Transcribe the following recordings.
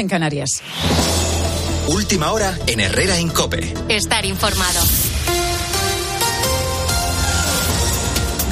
en Canarias. Última hora en Herrera Incope. Estar informado.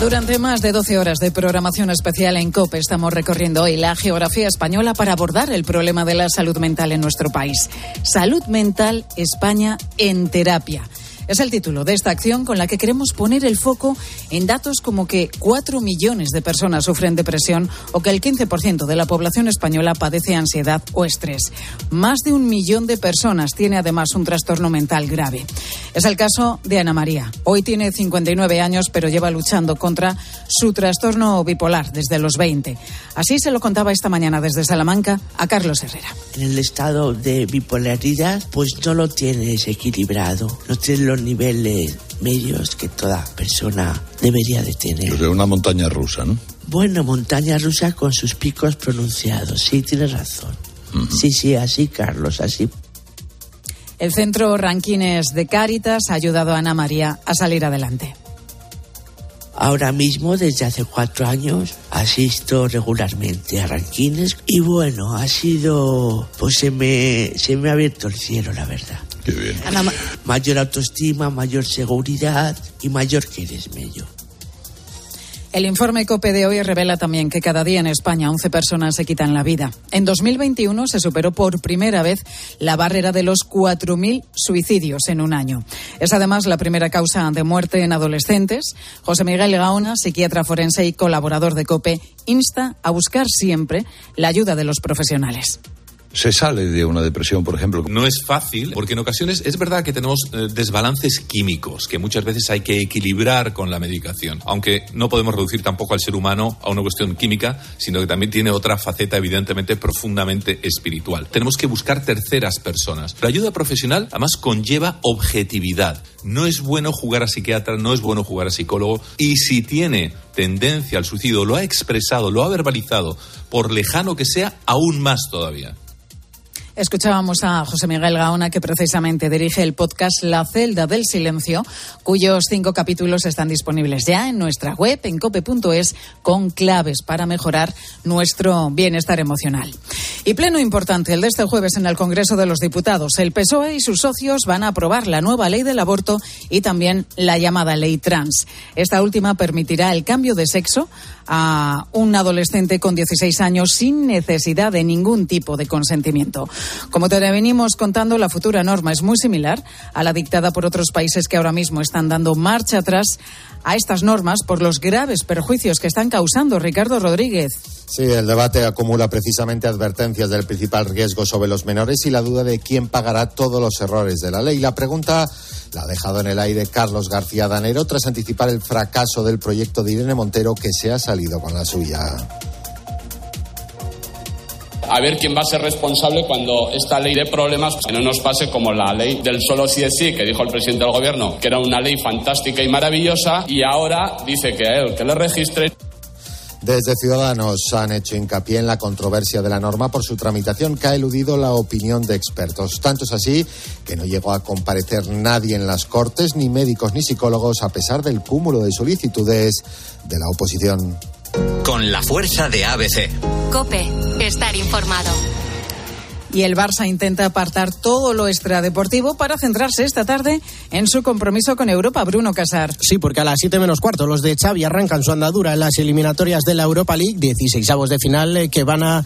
Durante más de 12 horas de programación especial en COPE estamos recorriendo hoy la geografía española para abordar el problema de la salud mental en nuestro país. Salud mental España en terapia. Es el título de esta acción con la que queremos poner el foco en datos como que 4 millones de personas sufren depresión o que el 15% de la población española padece ansiedad o estrés. Más de un millón de personas tiene además un trastorno mental grave. Es el caso de Ana María. Hoy tiene 59 años, pero lleva luchando contra su trastorno bipolar desde los 20. Así se lo contaba esta mañana desde Salamanca a Carlos Herrera. En el estado de bipolaridad, pues no lo tienes equilibrado, no tienes los niveles medios que toda persona debería de tener. Pues una montaña rusa, ¿no? Bueno, montaña rusa con sus picos pronunciados, sí, tienes razón. Sí, sí, así, Carlos, así. El centro Ranquines de Cáritas ha ayudado a Ana María a salir adelante. Ahora mismo, desde hace cuatro años, asisto regularmente a ranquines y bueno, ha sido, pues se me, se me ha abierto el cielo, la verdad. Qué bien. Mayor autoestima, mayor seguridad y mayor medio. El informe COPE de hoy revela también que cada día en España 11 personas se quitan la vida. En 2021 se superó por primera vez la barrera de los 4.000 suicidios en un año. Es además la primera causa de muerte en adolescentes. José Miguel Gaona, psiquiatra forense y colaborador de COPE, insta a buscar siempre la ayuda de los profesionales se sale de una depresión, por ejemplo. No es fácil, porque en ocasiones es verdad que tenemos eh, desbalances químicos que muchas veces hay que equilibrar con la medicación, aunque no podemos reducir tampoco al ser humano a una cuestión química, sino que también tiene otra faceta evidentemente profundamente espiritual. Tenemos que buscar terceras personas. La ayuda profesional además conlleva objetividad. No es bueno jugar a psiquiatra, no es bueno jugar a psicólogo y si tiene tendencia al suicidio, lo ha expresado, lo ha verbalizado, por lejano que sea, aún más todavía. Escuchábamos a José Miguel Gaona, que precisamente dirige el podcast La Celda del Silencio, cuyos cinco capítulos están disponibles ya en nuestra web, en cope.es, con claves para mejorar nuestro bienestar emocional. Y pleno importante, el de este jueves en el Congreso de los Diputados. El PSOE y sus socios van a aprobar la nueva ley del aborto y también la llamada ley trans. Esta última permitirá el cambio de sexo a un adolescente con 16 años sin necesidad de ningún tipo de consentimiento. Como te venimos contando, la futura norma es muy similar a la dictada por otros países que ahora mismo están dando marcha atrás a estas normas por los graves perjuicios que están causando. Ricardo Rodríguez. Sí, el debate acumula precisamente advertencias del principal riesgo sobre los menores y la duda de quién pagará todos los errores de la ley. La pregunta la ha dejado en el aire Carlos García Danero tras anticipar el fracaso del proyecto de Irene Montero que se ha salido con la suya a ver quién va a ser responsable cuando esta ley de problemas que no nos pase como la ley del solo sí es sí que dijo el presidente del gobierno, que era una ley fantástica y maravillosa y ahora dice que a él que le registre desde Ciudadanos han hecho hincapié en la controversia de la norma por su tramitación que ha eludido la opinión de expertos. Tanto es así que no llegó a comparecer nadie en las Cortes, ni médicos ni psicólogos, a pesar del cúmulo de solicitudes de la oposición. Con la fuerza de ABC. Cope, estar informado. Y el Barça intenta apartar todo lo extradeportivo para centrarse esta tarde en su compromiso con Europa. Bruno Casar. Sí, porque a las 7 menos cuarto los de Xavi arrancan su andadura en las eliminatorias de la Europa League, 16 avos de final eh, que van a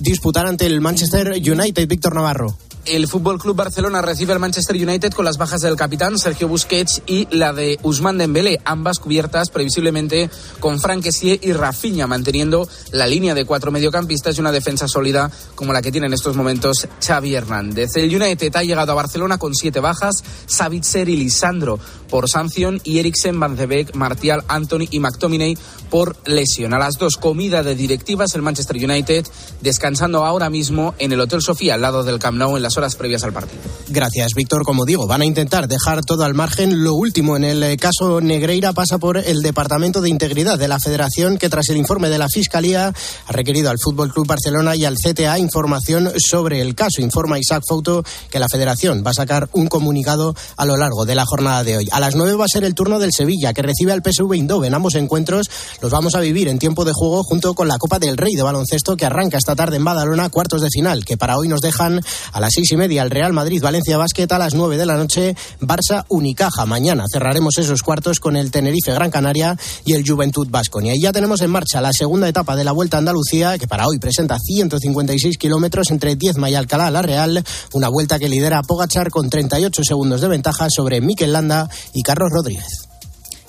disputar ante el Manchester United. Víctor Navarro. El Fútbol Club Barcelona recibe al Manchester United con las bajas del capitán Sergio Busquets y la de Usman Dembélé, ambas cubiertas previsiblemente con Frank y Rafinha, manteniendo la línea de cuatro mediocampistas y una defensa sólida como la que tiene en estos momentos Xavi Hernández. El United ha llegado a Barcelona con siete bajas, Savitzer y Lisandro por sanción y Eriksen, Van de Martial, Anthony y McTominay por lesión. A las dos, comida de directivas, el Manchester United descansando ahora mismo en el Hotel Sofía al lado del Camp Nou en las horas previas al partido. Gracias, Víctor. Como digo, van a intentar dejar todo al margen. Lo último en el eh, caso Negreira pasa por el Departamento de Integridad de la Federación, que tras el informe de la Fiscalía ha requerido al Fútbol Club Barcelona y al CTA información sobre el caso. Informa Isaac Fouto que la Federación va a sacar un comunicado a lo largo de la jornada de hoy. Las nueve va a ser el turno del Sevilla, que recibe al PSV Eindhoven. Ambos encuentros los vamos a vivir en tiempo de juego junto con la Copa del Rey de baloncesto que arranca esta tarde en Badalona, cuartos de final, que para hoy nos dejan a las seis y media el Real Madrid Valencia Basket, a las nueve de la noche Barça Unicaja. Mañana cerraremos esos cuartos con el Tenerife Gran Canaria y el Juventud Vasconia. Y ya tenemos en marcha la segunda etapa de la Vuelta a Andalucía, que para hoy presenta 156 kilómetros entre Diezma y Alcalá la Real, una vuelta que lidera Pogachar con 38 segundos de ventaja sobre Mikel Landa y Carlos Rodríguez.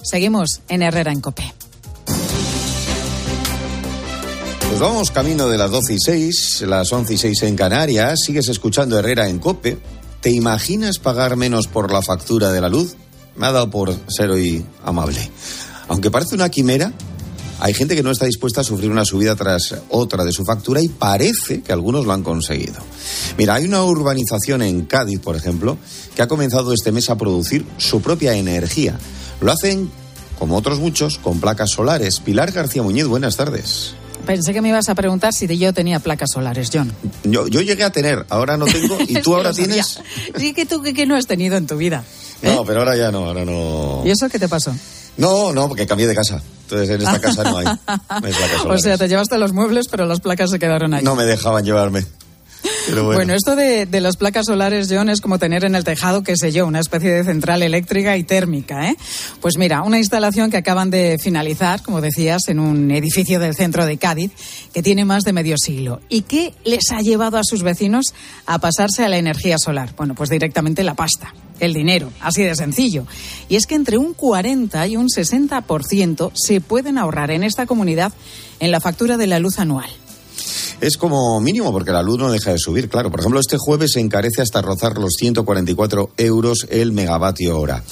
Seguimos en Herrera en Cope. Pues vamos camino de las 12 y 6, las 11 y 6 en Canarias. Sigues escuchando Herrera en Cope. ¿Te imaginas pagar menos por la factura de la luz? Me ha dado por ser hoy amable. Aunque parece una quimera, hay gente que no está dispuesta a sufrir una subida tras otra de su factura y parece que algunos lo han conseguido. Mira, hay una urbanización en Cádiz, por ejemplo, que ha comenzado este mes a producir su propia energía. Lo hacen, como otros muchos, con placas solares. Pilar García Muñiz, buenas tardes. Pensé que me ibas a preguntar si yo tenía placas solares, John. Yo, yo llegué a tener, ahora no tengo. ¿Y tú ahora tienes? Sí, que tú que, no has tenido en tu vida. ¿eh? No, pero ahora ya no, ahora no. ¿Y eso qué te pasó? No, no, porque cambié de casa. Entonces en esta casa no hay, no hay placas solares. O sea, te llevaste los muebles, pero las placas se quedaron ahí. No me dejaban llevarme. bueno. esto de, las placas solares, John, es como tener en el tejado, qué sé yo, una especie de central eléctrica y térmica. ¿eh? Pues mira, una instalación que acaban de finalizar, como decías, en un edificio del centro de Cádiz, que tiene más de medio siglo. ¿Y qué les ha llevado a sus vecinos a pasarse a la energía solar? Bueno, pues directamente la pasta el dinero, así de sencillo. Y es que entre un 40 y un 60% se pueden ahorrar en esta comunidad en la factura de la luz anual es como mínimo porque la luz no deja de subir, claro. Por ejemplo, este jueves se encarece hasta rozar los 144 euros el megavatio hora.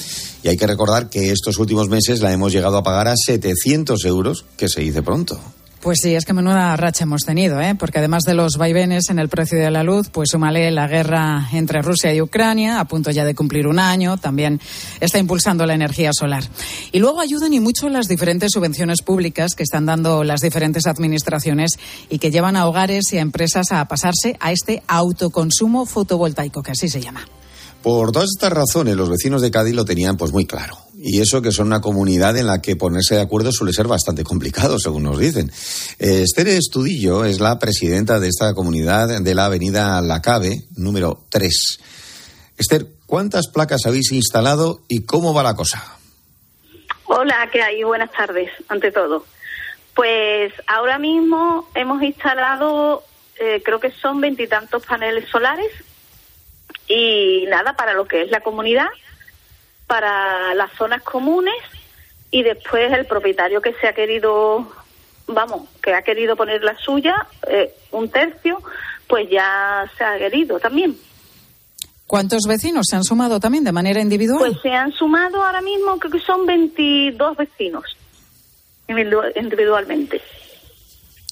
Y hay que recordar que estos últimos meses la hemos llegado a pagar a 700 euros, que se dice pronto. Pues sí, es que menuda racha hemos tenido, ¿eh? porque además de los vaivenes en el precio de la luz, pues súmale la guerra entre Rusia y Ucrania, a punto ya de cumplir un año, también está impulsando la energía solar. Y luego ayudan y mucho las diferentes subvenciones públicas que están dando las diferentes administraciones y que llevan a hogares y a empresas a pasarse a este autoconsumo fotovoltaico, que así se llama. Por todas estas razones, los vecinos de Cádiz lo tenían pues muy claro. Y eso que son una comunidad en la que ponerse de acuerdo suele ser bastante complicado, según nos dicen. Eh, Esther Estudillo es la presidenta de esta comunidad de la avenida La Cabe, número 3. Esther, ¿cuántas placas habéis instalado y cómo va la cosa? Hola, ¿qué hay? Buenas tardes, ante todo. Pues ahora mismo hemos instalado, eh, creo que son veintitantos paneles solares y nada, para lo que es la comunidad para las zonas comunes y después el propietario que se ha querido, vamos, que ha querido poner la suya, eh, un tercio, pues ya se ha adherido también. ¿Cuántos vecinos se han sumado también de manera individual? Pues se han sumado ahora mismo, creo que son 22 vecinos individualmente.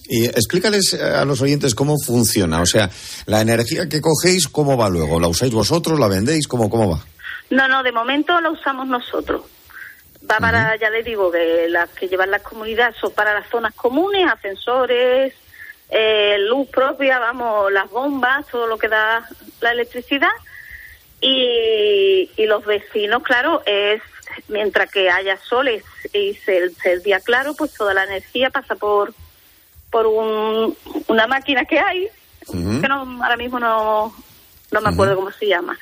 Y explícales eh, a los oyentes cómo funciona. O sea, la energía que cogéis, ¿cómo va luego? ¿La usáis vosotros? ¿La vendéis? ¿Cómo, cómo va? No, no, de momento lo usamos nosotros. Va para, ya les digo, que las que llevan las comunidades son para las zonas comunes, ascensores, eh, luz propia, vamos, las bombas, todo lo que da la electricidad. Y, los vecinos, claro, es mientras que haya soles y se, el día claro, pues toda la energía pasa por por un, una máquina que hay, que no, ahora mismo no, no me acuerdo cómo se llama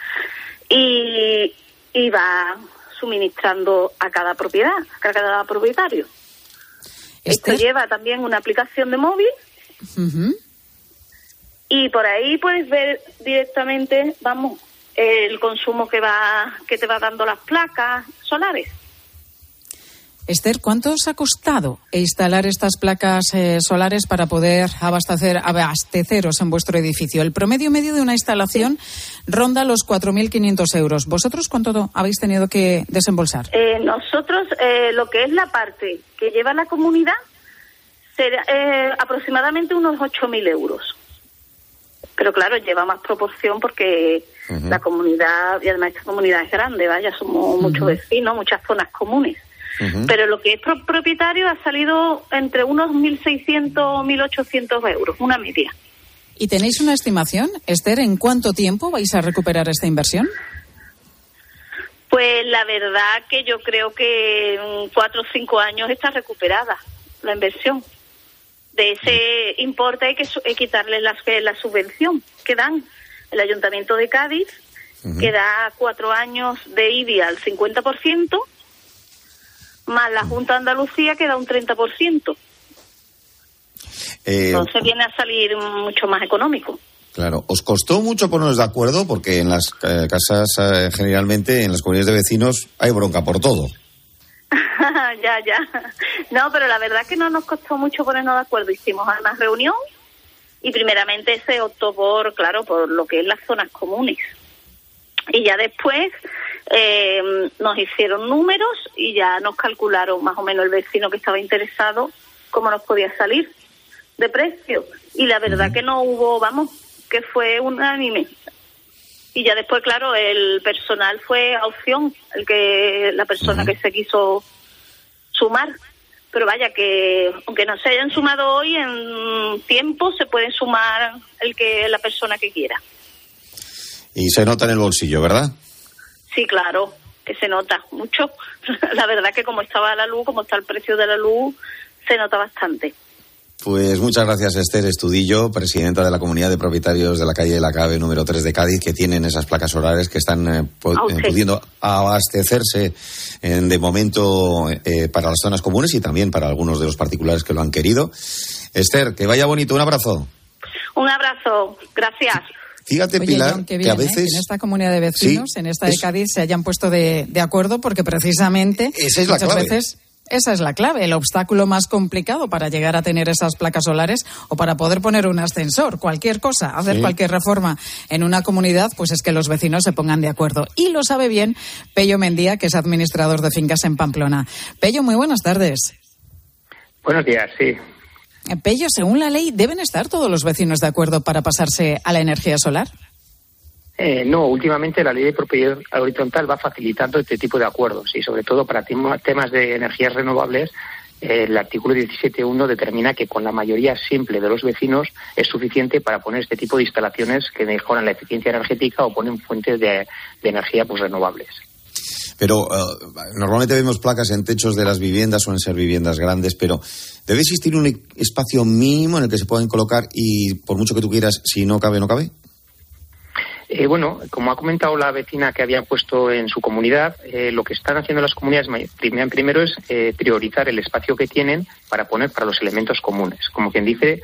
y, y va suministrando a cada propiedad, a cada propietario. Esto lleva también una aplicación de móvil y por ahí puedes ver directamente, vamos, el consumo que va que te va dando las placas solares. Esther, ¿cuánto os ha costado instalar estas placas eh, solares para poder abastecer, abasteceros en vuestro edificio? El promedio medio de una instalación ronda los 4.500 euros. ¿Vosotros cuánto habéis tenido que desembolsar? Eh, nosotros, eh, lo que es la parte que lleva la comunidad, será aproximadamente unos 8.000 euros. Pero claro, lleva más proporción porque la comunidad, y además esta comunidad es grande, vaya, somos muchos vecinos, muchas zonas comunes. Pero lo que es propietario ha salido entre unos 1.600 o 1.800 euros, una media. ¿Y tenéis una estimación, Esther, en cuánto tiempo vais a recuperar esta inversión? Pues la verdad que yo creo que en cuatro o cinco años está recuperada la inversión. de ese importe hay que su- hay que quitarle las- la subvención que dan el Ayuntamiento de Cádiz, que da cuatro años de IBI al 50%, más la Junta de Andalucía que da un 30%. Eh, Entonces viene a salir mucho más económico. Claro, ¿os costó mucho ponernos de acuerdo? Porque en las eh, casas, eh, generalmente, en las comunidades de vecinos, hay bronca por todo. ya, ya. No, pero la verdad que no nos costó mucho ponernos de acuerdo. Hicimos una reunión y primeramente se optó por, claro, por lo que es las zonas comunes. Y ya después eh, nos hicieron números y ya nos calcularon más o menos el vecino que estaba interesado cómo nos podía salir de precio. Y la verdad que no hubo, vamos, que fue unánime. Y ya después, claro, el personal fue a opción, el que la persona que se quiso sumar. Pero vaya que aunque no se hayan sumado hoy en tiempo se pueden sumar el que la persona que quiera. Y se nota en el bolsillo, ¿verdad? Sí, claro, que se nota mucho. la verdad que como estaba la luz, como está el precio de la luz, se nota bastante. Pues muchas gracias, Esther Estudillo, presidenta de la comunidad de propietarios de la calle de la Cabe número 3 de Cádiz, que tienen esas placas solares que están eh, eh, pudiendo abastecerse en- de momento eh, para las zonas comunes y también para algunos de los particulares que lo han querido. Esther, que vaya bonito, un abrazo. Un abrazo, gracias. Fíjate, Oye, Pilar, John, que a ¿eh? veces... que en esta comunidad de vecinos, Sí, en esta de es- Cádiz, se hayan puesto de, de acuerdo porque precisamente Esa es la muchas clave. veces esa es la clave, el obstáculo más complicado para llegar a tener esas placas solares o para poder poner un ascensor, cualquier cosa, hacer Sí. cualquier reforma en una comunidad, pues es que los vecinos se pongan de acuerdo. Y lo sabe bien Pello Mendía, que es administrador de fincas en Pamplona. Pello, muy buenas tardes. Buenos días, sí. Pello, según la ley, ¿deben estar todos los vecinos de acuerdo para pasarse a la energía solar? Eh, no, últimamente la ley de propiedad horizontal va facilitando este tipo de acuerdos y sobre todo para tema- temas de energías renovables. eh, el artículo 17.1 determina que con la mayoría simple de los vecinos es suficiente para poner este tipo de instalaciones que mejoran la eficiencia energética o ponen fuentes de, de energía pues renovables. Pero eh, normalmente vemos placas en techos de las viviendas, suelen ser viviendas grandes, pero ¿debe existir un e- espacio mínimo en el que se puedan colocar y por mucho que tú quieras, si no cabe, no cabe? Eh, bueno, como ha comentado la vecina que había puesto en su comunidad, eh, lo que están haciendo las comunidades primero es eh, priorizar el espacio que tienen para poner para los elementos comunes. Como quien dice,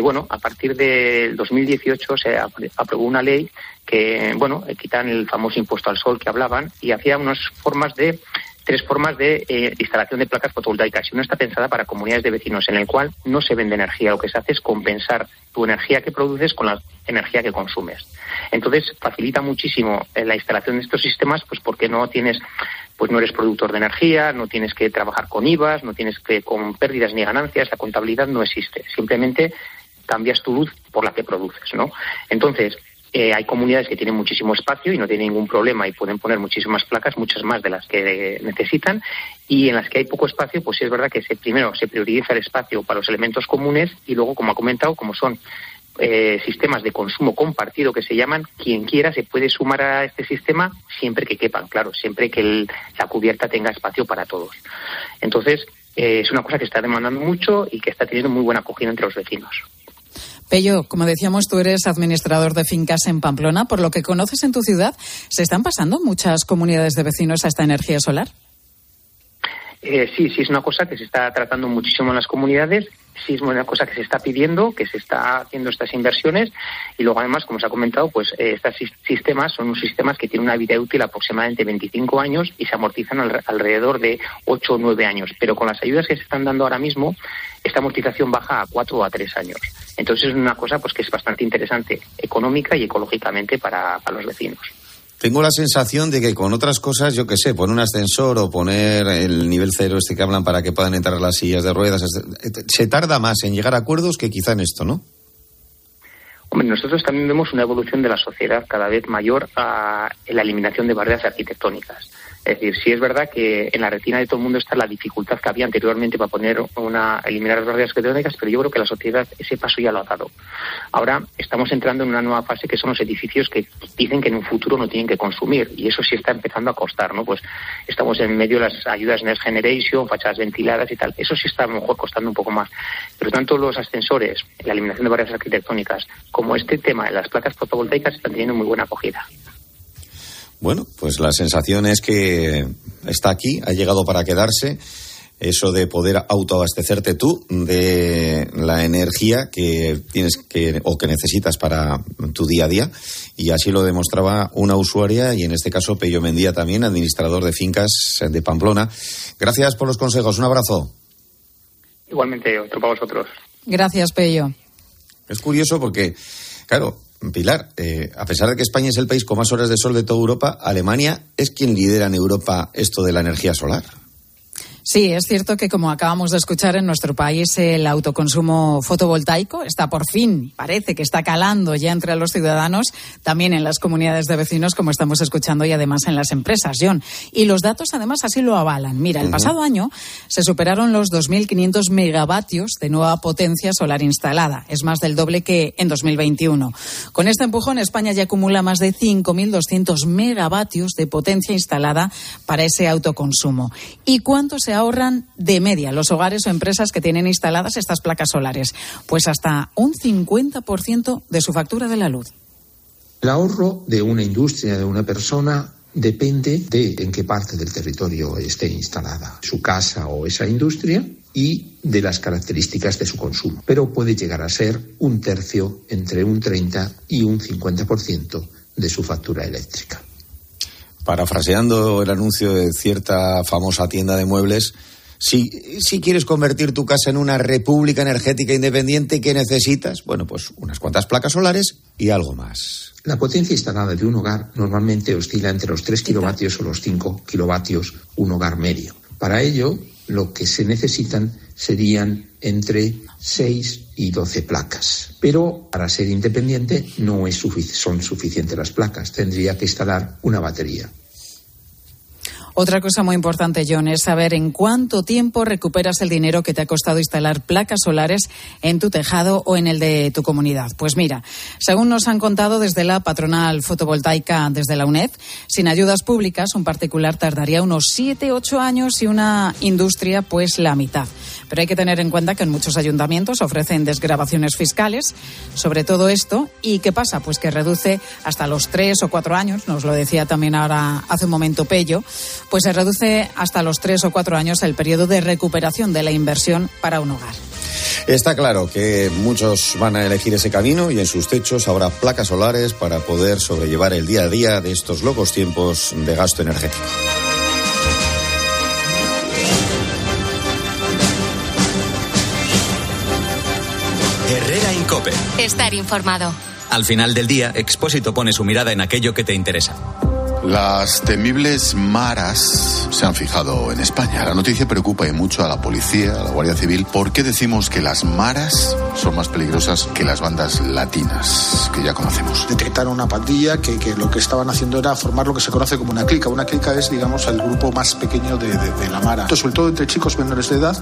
bueno, a partir del 2018 se apro- aprobó una ley que, bueno, quitan el famoso impuesto al sol que hablaban y hacía unas formas de tres formas de eh, instalación de placas fotovoltaicas. Y una está pensada para comunidades de vecinos, en el cual no se vende energía. Lo que se hace es compensar tu energía que produces con la energía que consumes. Entonces facilita muchísimo eh, la instalación de estos sistemas, pues porque no tienes, pues no eres productor de energía, no tienes que trabajar con IVAs, no tienes que con pérdidas ni ganancias, la contabilidad no existe. Simplemente cambias tu luz por la que produces, ¿no? Entonces, eh, hay comunidades que tienen muchísimo espacio y no tienen ningún problema y pueden poner muchísimas placas, muchas más de las que necesitan, y en las que hay poco espacio, pues sí es verdad que se, primero se prioriza el espacio para los elementos comunes y luego, como ha comentado, como son eh, sistemas de consumo compartido que se llaman, quien quiera se puede sumar a este sistema siempre que quepan, claro, siempre que el- la cubierta tenga espacio para todos. Entonces, eh, es una cosa que está demandando mucho y que está teniendo muy buena acogida entre los vecinos. Pello, como decíamos, tú eres administrador de fincas en Pamplona. Por lo que conoces en tu ciudad, ¿se están pasando muchas comunidades de vecinos a esta energía solar? Eh, sí, sí es una cosa que se está tratando muchísimo en las comunidades, sí es una cosa que se está pidiendo, que se está haciendo estas inversiones y luego además, como se ha comentado, pues eh, estos sis- sistemas son unos sistemas que tienen una vida útil aproximadamente 25 años y se amortizan al- alrededor de 8 o 9 años, pero con las ayudas que se están dando ahora mismo, esta amortización baja a 4 o a 3 años. Entonces es una cosa pues que es bastante interesante económica y ecológicamente para, para los vecinos. Tengo la sensación de que con otras cosas, yo qué sé, poner un ascensor o poner el nivel cero este que hablan para que puedan entrar las sillas de ruedas, se tarda más en llegar a acuerdos que quizá en esto, ¿no? Hombre, nosotros también vemos una evolución de la sociedad cada vez mayor a en la eliminación de barreras arquitectónicas. Es decir, sí es verdad que en la retina de todo el mundo está la dificultad que había anteriormente para poner una, eliminar las barreras arquitectónicas, pero yo creo que la sociedad ese paso ya lo ha dado. Ahora estamos entrando en una nueva fase que son los edificios que dicen que en un futuro no tienen que consumir y eso sí está empezando a costar, ¿no? Pues estamos en medio de las ayudas Next Generation, fachadas ventiladas y tal. Eso sí está a lo mejor costando un poco más. Pero tanto los ascensores, la eliminación de barreras arquitectónicas, como este tema de las placas fotovoltaicas están teniendo muy buena acogida. Bueno, pues la sensación es que está aquí, ha llegado para quedarse. Eso de poder autoabastecerte tú de la energía que tienes que o que necesitas para tu día a día. Y así lo demostraba una usuaria y en este caso Pello Mendía también, administrador de fincas de Pamplona. Gracias por los consejos. Un abrazo. Igualmente, otro para vosotros. Gracias, Pello. Es curioso porque, claro, Pilar, eh, a pesar de que España es el país con más horas de sol de toda Europa, Alemania es quien lidera en Europa esto de la energía solar. Sí, es cierto que como acabamos de escuchar en nuestro país el autoconsumo fotovoltaico está por fin, parece que está calando ya entre los ciudadanos, también en las comunidades de vecinos como estamos escuchando y además en las empresas, John. Y los datos además así lo avalan. Mira, el pasado año se superaron los 2.500 megavatios de nueva potencia solar instalada. Es más del doble que en 2021. Con este empujón España ya acumula más de 5.200 megavatios de potencia instalada para ese autoconsumo. ¿Y cuánto se ahorran de media los hogares o empresas que tienen instaladas estas placas solares? Pues hasta un 50% de su factura de la luz. El ahorro de una industria, de una persona, depende de en qué parte del territorio esté instalada su casa o esa industria y de las características de su consumo. Pero puede llegar a ser un tercio, entre un 30 y un 50% de su factura eléctrica parafraseando el anuncio de cierta famosa tienda de muebles, si, si, quieres convertir tu casa en una república energética independiente, ¿qué necesitas? Bueno, pues unas cuantas placas solares y algo más. La potencia instalada de un hogar normalmente oscila entre los 3 kilovatios o los 5 kilovatios un hogar medio. Para ello, lo que se necesitan serían entre 6 y 12 placas. Pero para ser independiente no es son suficientes las placas, tendría que instalar una batería. Otra cosa muy importante, John, es saber en cuánto tiempo recuperas el dinero que te ha costado instalar placas solares en tu tejado o en el de tu comunidad. Pues mira, según nos han contado desde la patronal fotovoltaica, desde la UNED, sin ayudas públicas, un particular tardaría unos 7, 8 años y una industria, pues la mitad. Pero hay que tener en cuenta que en muchos ayuntamientos ofrecen desgrabaciones fiscales sobre todo esto. ¿Y qué pasa? Pues que reduce hasta los tres o cuatro años, nos lo decía también ahora hace un momento Pello, pues se reduce hasta los tres o cuatro años el periodo de recuperación de la inversión para un hogar. Está claro que muchos van a elegir ese camino y en sus techos habrá placas solares para poder sobrellevar el día a día de estos locos tiempos de gasto energético. Herrera Incope. Estar informado. Al final del día, Expósito pone su mirada en aquello que te interesa. Las temibles maras se han fijado en España. La noticia preocupa y mucho a la policía, a la Guardia Civil. ¿Por qué decimos que las maras son más peligrosas que las bandas latinas que ya conocemos? Detectaron una pandilla que, que lo que estaban haciendo era formar lo que se conoce como una clica. Una clica es, digamos, el grupo más pequeño de, de, de la mara. Entonces, sobre todo entre chicos menores de edad.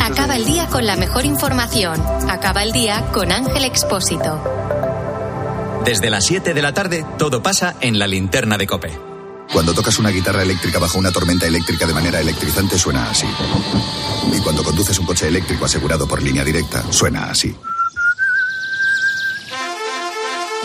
Acaba de... el día con la mejor información. Acaba el día con Ángel Expósito. Desde las 7 de la tarde, todo pasa en la linterna de Cope. Cuando tocas una guitarra eléctrica bajo una tormenta eléctrica de manera electrizante suena así. Y cuando conduces un coche eléctrico asegurado por línea directa, suena así.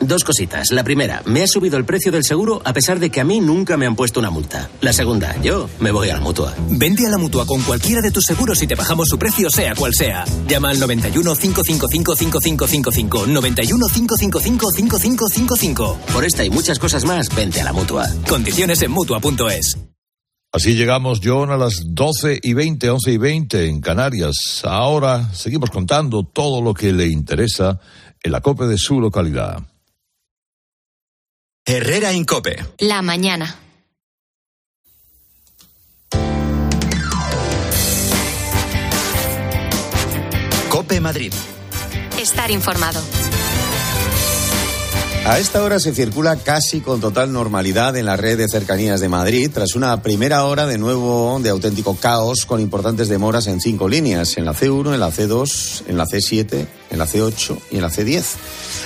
Dos cositas. La primera, me ha subido el precio del seguro a pesar de que a mí nunca me han puesto una multa. La segunda, yo me voy a la mutua. Vente a la mutua con cualquiera de tus seguros y te bajamos su precio, sea cual sea. Llama al 91 555 5555. 91 555 5555. Por esta y muchas cosas más, vente a la mutua. Condiciones en mutua.es. Así llegamos, John, a las 12 y 20, 11 y 20 en Canarias. Ahora seguimos contando todo lo que le interesa en la COPE de su localidad. Herrera Incope. La mañana. Cope Madrid. Estar informado. A esta hora se circula casi con total normalidad en la red de cercanías de Madrid, tras una primera hora de nuevo de auténtico caos con importantes demoras en cinco líneas, en la C1, en la C2, en la C7, en la C8 y en la C10.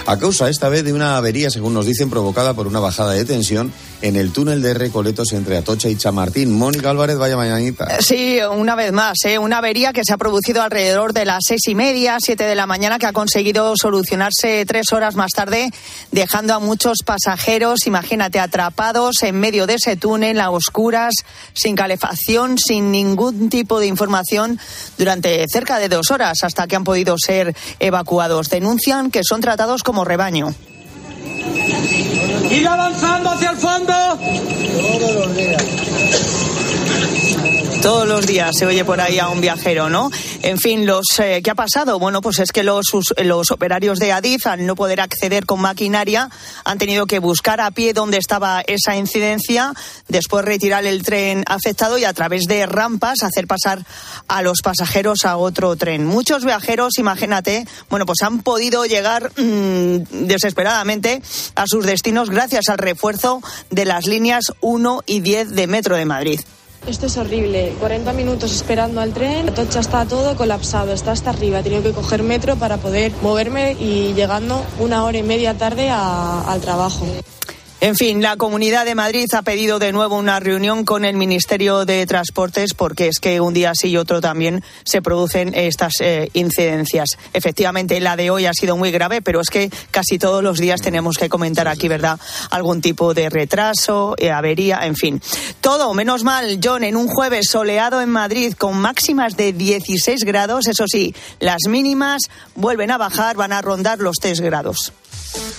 A causa esta vez de una avería, según nos dicen, provocada por una bajada de tensión en el túnel de Recoletos entre Atocha y Chamartín. Mónica Álvarez, vaya mañanita. Sí, una vez más, ¿eh? una avería que se ha producido alrededor de las seis y media, siete de la mañana, que ha conseguido solucionarse tres horas más tarde, dejando a muchos pasajeros, imagínate, atrapados en medio de ese túnel, a oscuras, sin calefacción, sin ningún tipo de información durante cerca de dos horas, hasta que han podido ser evacuados. Denuncian que son tratados como rebaño. Ir avanzando hacia el fondo. Todos los días se oye por ahí a un viajero, ¿no? En fin, los eh, ¿qué ha pasado? Bueno, pues es que los, los operarios de Adif, al no poder acceder con maquinaria, han tenido que buscar a pie dónde estaba esa incidencia, después retirar el tren afectado y a través de rampas hacer pasar a los pasajeros a otro tren. Muchos viajeros, imagínate, bueno, pues han podido llegar mm, desesperadamente a sus destinos gracias al refuerzo de las líneas 1 y 10 de Metro de Madrid. Esto es horrible. 40 minutos esperando al tren. Tocha está todo colapsado, está hasta arriba. He tenido que coger metro para poder moverme y llegando una hora y media tarde al trabajo. En fin, la Comunidad de Madrid ha pedido de nuevo una reunión con el Ministerio de Transportes porque es que un día sí y otro también se producen estas eh, incidencias. Efectivamente, la de hoy ha sido muy grave, pero es que casi todos los días tenemos que comentar aquí, ¿verdad? Algún tipo de retraso, eh, avería, en fin. Todo, menos mal, John, en un jueves soleado en Madrid con máximas de 16 grados, eso sí, las mínimas vuelven a bajar, van a rondar los 3 grados.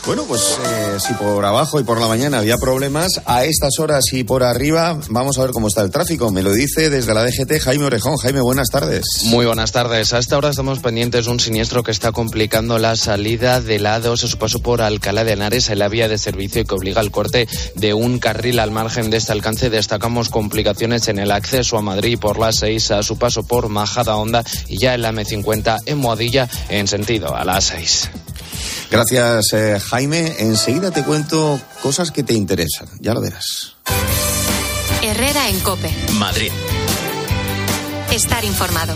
Bueno, pues eh, si por abajo y por la mañana había problemas, a estas horas y por arriba vamos a ver cómo está el tráfico. Me lo dice desde la DGT Jaime Orejón. Jaime, buenas tardes. Muy buenas tardes. A esta hora estamos pendientes de un siniestro que está complicando la salida de la A2 a su paso por Alcalá de Henares en la vía de servicio y que obliga al corte de un carril al margen de este alcance. Destacamos complicaciones en el acceso a Madrid por la 6 a su paso por Majada Honda y ya en la M50 en Moadilla en sentido a la 6. Gracias, eh, Jaime. Enseguida te cuento cosas que te interesan. Ya lo verás. Herrera en Cope. Madrid. Estar informado.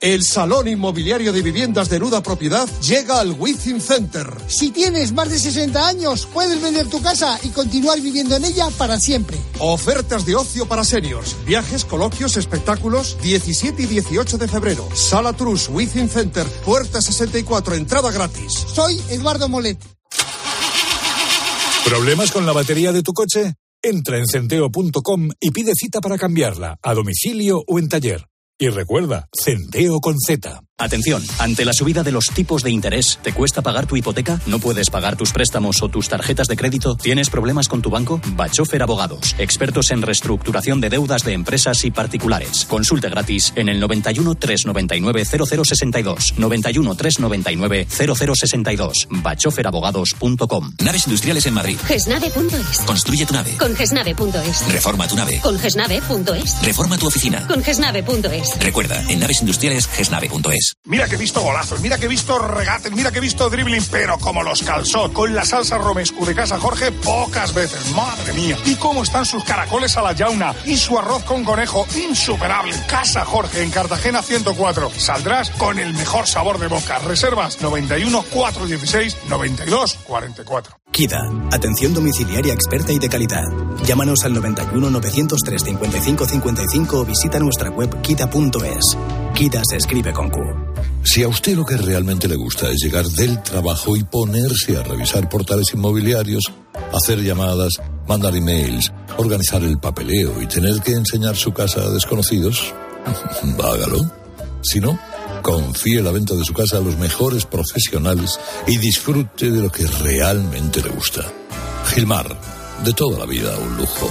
El Salón Inmobiliario de Viviendas de Nuda Propiedad llega al Within Center. Si tienes más de 60 años, puedes vender tu casa y continuar viviendo en ella para siempre. Ofertas de ocio para seniors, viajes, coloquios, espectáculos, 17 y 18 de febrero. Sala Trus, Within Center, puerta 64, entrada gratis. Soy Eduardo Molet. ¿Problemas con la batería de tu coche? Entra en centeo.com y pide cita para cambiarla, a domicilio o en taller. Y recuerda, Centeo con Z. Atención, ante la subida de los tipos de interés, ¿te cuesta pagar tu hipoteca? ¿No puedes pagar tus préstamos o tus tarjetas de crédito? ¿Tienes problemas con tu banco? Bachofer Abogados, expertos en reestructuración de deudas de empresas y particulares. Consulte gratis en el 91 399 0062. 91 399 0062. Bachoferabogados.com. Naves industriales en Madrid. Gesnave.es. Construye tu nave. Con Gesnave.es. Reforma tu nave. Con Gesnave.es. Reforma tu oficina. Con Gesnave.es. Recuerda, en naves industriales, gesnave.es. Mira que he visto golazos, mira que he visto regates, mira que he visto dribbling, pero como los calzó, con la salsa romescu de casa Jorge, pocas veces. Madre mía. Y cómo están sus caracoles a la yauna y su arroz con conejo, insuperable. Casa Jorge en Cartagena 104. Saldrás con el mejor sabor de boca. Reservas 91 416 92 44. KIDA, atención domiciliaria experta y de calidad. Llámanos al 91 903 55 55 o visita nuestra web kida.es. KIDA se escribe con Q. Si a usted lo que realmente le gusta es llegar del trabajo y ponerse a revisar portales inmobiliarios, hacer llamadas, mandar emails, organizar el papeleo y tener que enseñar su casa a desconocidos, hágalo. Si no, confíe la venta de su casa a los mejores profesionales y disfrute de lo que realmente le gusta. Gilmar, de toda la vida un lujo.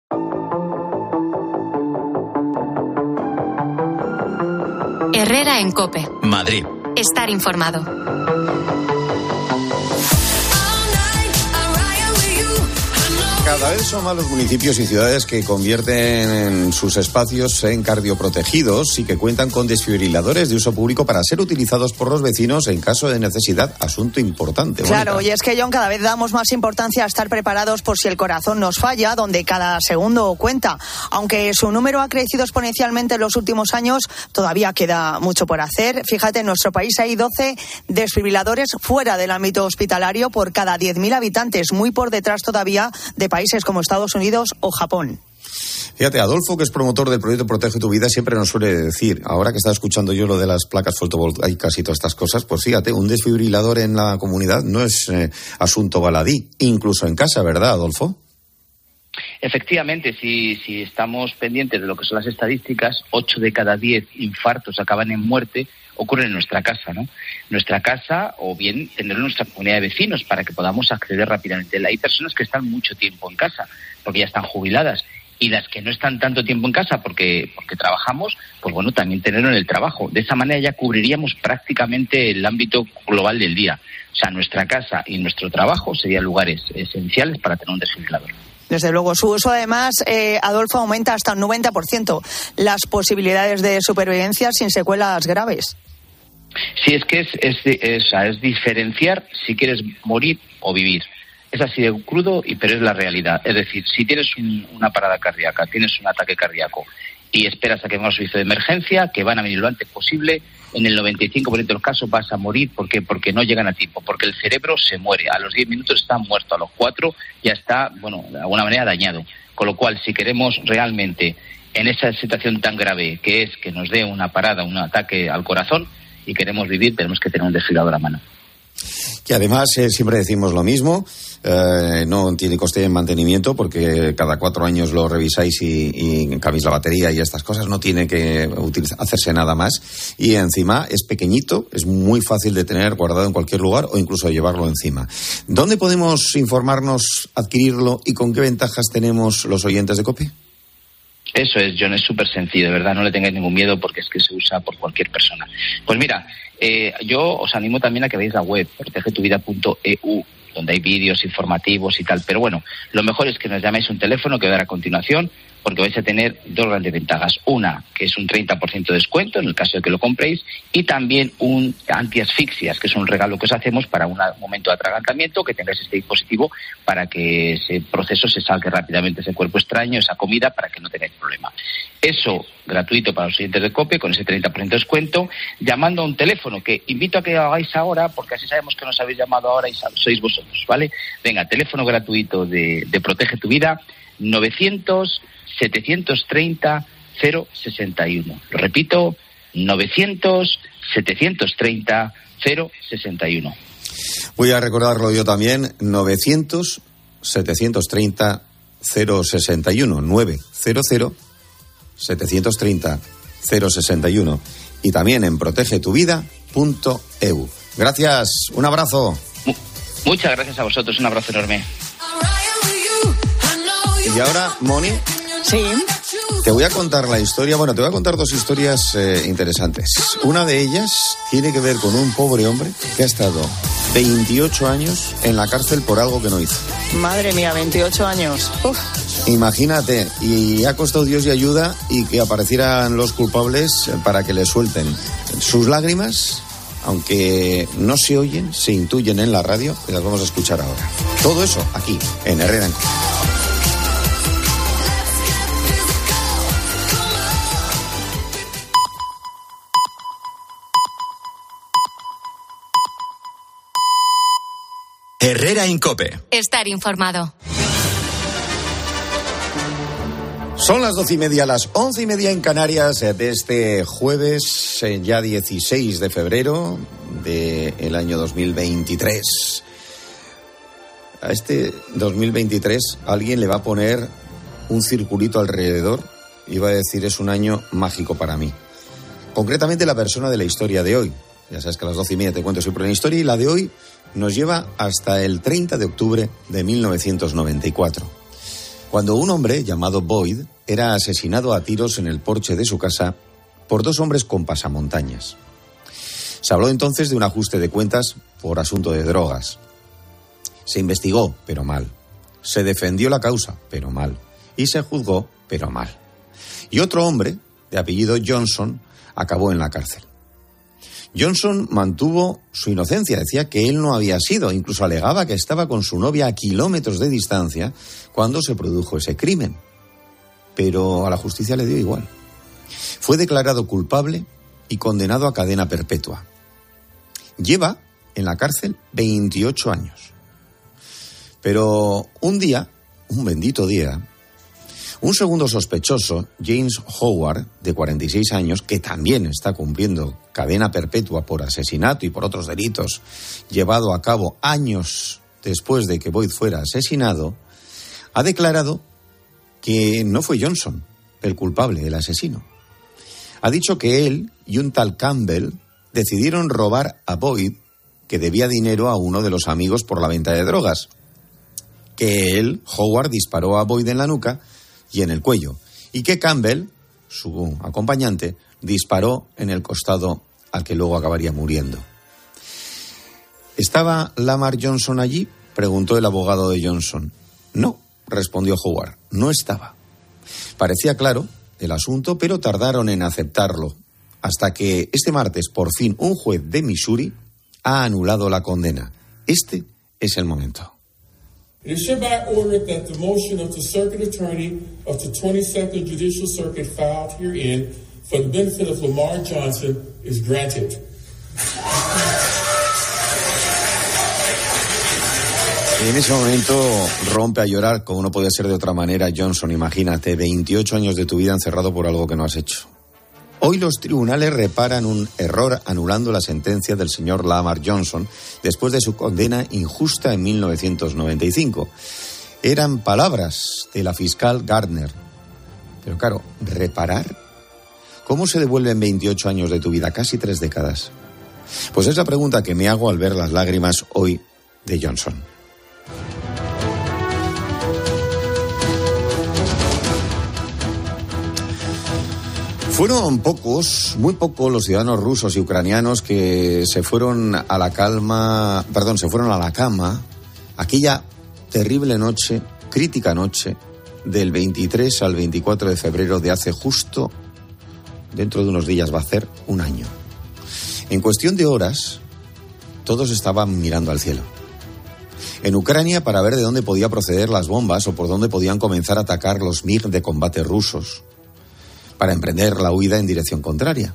Herrera en Cope. Madrid. Estar informado. Cada vez son más los municipios y ciudades que convierten sus espacios en cardioprotegidos y que cuentan con desfibriladores de uso público para ser utilizados por los vecinos en caso de necesidad. Asunto importante. Claro, Mónica. y es que, John, cada vez damos más importancia a estar preparados por si el corazón nos falla, donde cada segundo cuenta. Aunque su número ha crecido exponencialmente en los últimos años, todavía queda mucho por hacer. Fíjate, en nuestro país hay 12 desfibriladores fuera del ámbito hospitalario por cada 10.000 habitantes, muy por detrás todavía de países como Estados Unidos o Japón. Fíjate, Adolfo, que es promotor del proyecto Protege tu Vida, siempre nos suele decir, ahora que está escuchando yo lo de las placas fotovoltaicas y todas estas cosas, pues fíjate, un desfibrilador en la comunidad no es eh, asunto baladí, incluso en casa, ¿verdad, Adolfo? Efectivamente, si, si estamos pendientes de lo que son las estadísticas, 8 de cada 10 infartos acaban en muerte, ocurren en nuestra casa, ¿no? Nuestra casa o bien tener nuestra comunidad de vecinos para que podamos acceder rápidamente. Hay personas que están mucho tiempo en casa porque ya están jubiladas y las que no están tanto tiempo en casa porque, porque trabajamos, pues bueno, también tenerlo en el trabajo. De esa manera ya cubriríamos prácticamente el ámbito global del día. O sea, nuestra casa y nuestro trabajo serían lugares esenciales para tener un desfibrilador. Desde luego, su uso además, eh, Adolfo, aumenta hasta un 90% las posibilidades de supervivencia sin secuelas graves. Sí, es que es, es, es, es diferenciar si quieres morir o vivir. Es así de crudo, y, pero es la realidad. Es decir, si tienes un, una parada cardíaca, tienes un ataque cardíaco y esperas a que venga un servicio de emergencia, que van a venir lo antes posible, en el 95% de los casos vas a morir. ¿Por qué? Porque no llegan a tiempo, porque el cerebro se muere. A los 10 minutos está muerto, a los 4 ya está, bueno, de alguna manera dañado. Con lo cual, si queremos realmente, en esa situación tan grave que es que nos dé una parada, un ataque al corazón, y queremos vivir, tenemos que tener un desfibrilador a mano. Que además eh, siempre decimos lo mismo, eh, no tiene coste en mantenimiento porque cada cuatro años lo revisáis y, y la batería y estas cosas, no tiene que hacerse nada más. Y encima es pequeñito, es muy fácil de tener guardado en cualquier lugar o incluso llevarlo encima. ¿Dónde podemos informarnos, adquirirlo y con qué ventajas tenemos los oyentes de COPE? Eso es, John, es súper sencillo, de verdad, no le tengáis ningún miedo porque es que se usa por cualquier persona. Pues mira, eh, yo os animo también a que veáis la web, protegetuvida.eu, donde hay vídeos informativos y tal. Pero bueno, lo mejor es que nos llaméis un teléfono que voy a dar a continuación, porque vais a tener dos grandes ventajas. Una, que es un 30% de descuento en el caso de que lo compréis, y también un antiasfixias, que es un regalo que os hacemos para un momento de atragantamiento, que tengáis este dispositivo para que ese proceso se salga rápidamente ese cuerpo extraño, esa comida, para que no tengáis problema. Eso gratuito para los oyentes de COPE, con ese 30% de descuento, llamando a un teléfono que invito a que hagáis ahora, porque así sabemos que nos habéis llamado ahora y sois vosotros, ¿vale? Venga, teléfono gratuito de, de Protege tu Vida, 900 730 061. Lo repito, 900 730 061. Voy a recordarlo yo también, 900 730 061. 900 730 061. Y también en protegetuvida.eu. Gracias, un abrazo. Muchas gracias a vosotros, un abrazo enorme. Y ahora, Moni. Sí. Te voy a contar la historia, bueno, te voy a contar dos historias eh, interesantes. Una de ellas tiene que ver con un pobre hombre que ha estado 28 años en la cárcel por algo que no hizo. Madre mía, 28 años. Uf. Imagínate, y ha costado Dios y ayuda y que aparecieran los culpables para que le suelten. Sus lágrimas, aunque no se oyen, se intuyen en la radio y las vamos a escuchar ahora. Todo eso aquí, en Herrera Herrera Incope. Estar informado. Son las doce y media, las once y media en Canarias eh, de este jueves, eh, ya 16 de febrero del año 2023. A este 2023 alguien le va a poner un circulito alrededor y va a decir es un año mágico para mí. Concretamente la persona de la historia de hoy. Ya sabes que a las doce y media te cuento siempre una historia y la de hoy nos lleva hasta el 30 de octubre de 1994, cuando un hombre llamado Boyd era asesinado a tiros en el porche de su casa por dos hombres con pasamontañas. Se habló entonces de un ajuste de cuentas por asunto de drogas. Se investigó, pero mal. Se defendió la causa, pero mal. Y se juzgó, pero mal. Y otro hombre, de apellido Johnson, acabó en la cárcel. Johnson mantuvo su inocencia, decía que él no había sido, incluso alegaba que estaba con su novia a kilómetros de distancia cuando se produjo ese crimen. Pero a la justicia le dio igual. Fue declarado culpable y condenado a cadena perpetua. Lleva en la cárcel 28 años. Pero un día, un bendito día, un segundo sospechoso, James Howard, de 46 años, que también está cumpliendo cadena perpetua por asesinato y por otros delitos llevado a cabo años después de que Boyd fuera asesinado, ha declarado que no fue Johnson el culpable, el asesino. Ha dicho que él y un tal Campbell decidieron robar a Boyd, que debía dinero a uno de los amigos por la venta de drogas. Que él, Howard, disparó a Boyd en la nuca y en el cuello, y que Campbell, su acompañante, disparó en el costado al que luego acabaría muriendo. ¿Estaba Lamar Johnson allí? preguntó el abogado de Johnson. No, respondió Howard, no estaba. Parecía claro el asunto, pero tardaron en aceptarlo, hasta que este martes, por fin, un juez de Missouri ha anulado la condena. Este es el momento. It is hereby ordered that the motion of the Circuit Attorney of the 22nd Judicial Circuit filed herein for the benefit of Lamar Johnson is granted. En ese momento rompe a llorar, como no podía ser de otra manera, Johnson. Imagínate, 28 años de tu vida encerrado por algo que no has hecho. Hoy los tribunales reparan un error anulando la sentencia del señor Lamar Johnson después de su condena injusta en 1995. Eran palabras de la fiscal Gardner. Pero claro, reparar. ¿Cómo se devuelven 28 años de tu vida, casi tres décadas? Pues es la pregunta que me hago al ver las lágrimas hoy de Johnson. Fueron pocos, muy pocos los ciudadanos rusos y ucranianos que se fueron a la calma, perdón, se fueron a la cama aquella terrible noche, crítica noche, del 23 al 24 de febrero de hace justo, dentro de unos días va a ser un año. En cuestión de horas, todos estaban mirando al cielo. En Ucrania para ver de dónde podía proceder las bombas o por dónde podían comenzar a atacar los MiG de combate rusos para emprender la huida en dirección contraria.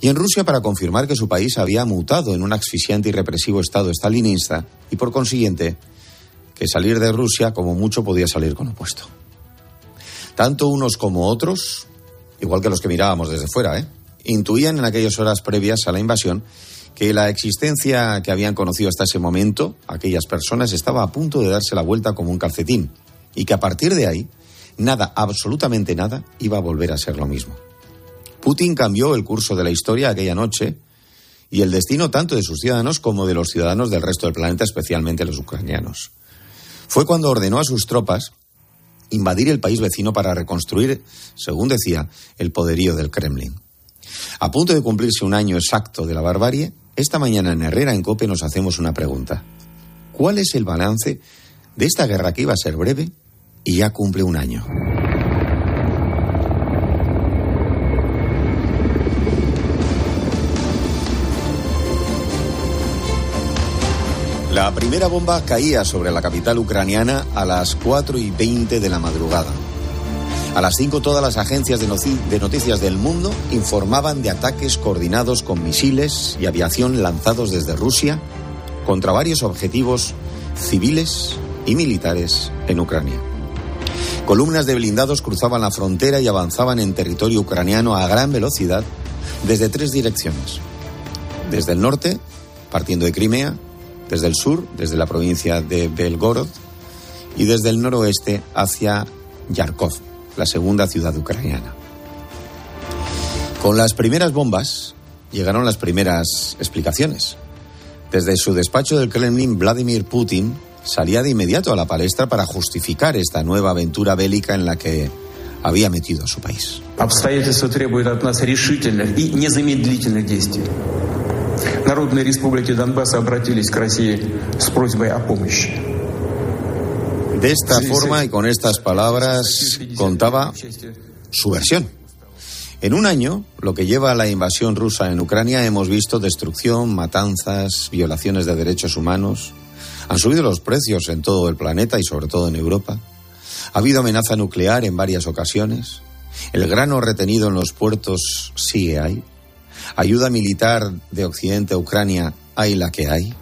Y en Rusia para confirmar que su país había mutado en un asfixiante y represivo estado estalinista y por consiguiente que salir de Rusia como mucho podía salir con opuesto. Tanto unos como otros, igual que los que mirábamos desde fuera, ¿eh? intuían en aquellas horas previas a la invasión que la existencia que habían conocido hasta ese momento, aquellas personas, estaba a punto de darse la vuelta como un calcetín y que a partir de ahí nada, absolutamente nada, iba a volver a ser lo mismo. Putin cambió el curso de la historia aquella noche y el destino tanto de sus ciudadanos como de los ciudadanos del resto del planeta, especialmente los ucranianos. Fue cuando ordenó a sus tropas invadir el país vecino para reconstruir, según decía, el poderío del Kremlin. A punto de cumplirse un año exacto de la barbarie, esta mañana en Herrera en Cope nos hacemos una pregunta. ¿Cuál es el balance de esta guerra que iba a ser breve y ya cumple un año? La primera bomba caía sobre la capital ucraniana a las 4 y 20 de la madrugada. A las 5 todas las agencias de, noticias del mundo informaban de ataques coordinados con misiles y aviación lanzados desde Rusia contra varios objetivos civiles y militares en Ucrania. Columnas de blindados cruzaban la frontera y avanzaban en territorio ucraniano a gran velocidad desde tres direcciones. Desde el norte, partiendo de Crimea, desde el sur, desde la provincia de Belgorod, y desde el noroeste hacia Yarkov, la segunda ciudad ucraniana. Con las primeras bombas llegaron las primeras explicaciones. Desde su despacho del Kremlin, Vladimir Putin salía de inmediato a la palestra para justificar esta nueva aventura bélica en la que había metido a su país. Народные республики Донбасса обратились к России с просьбой о помощи. De esta forma y con estas palabras contaba su versión. En un año, lo que lleva a la invasión rusa en Ucrania, hemos visto destrucción, matanzas, violaciones de derechos humanos. han subido los precios en todo el planeta y sobre todo en Europa. Ha habido amenaza nuclear en varias ocasiones. El grano retenido en los puertos sigue ahí. Ayuda militar de Occidente a Ucrania hay la que hay.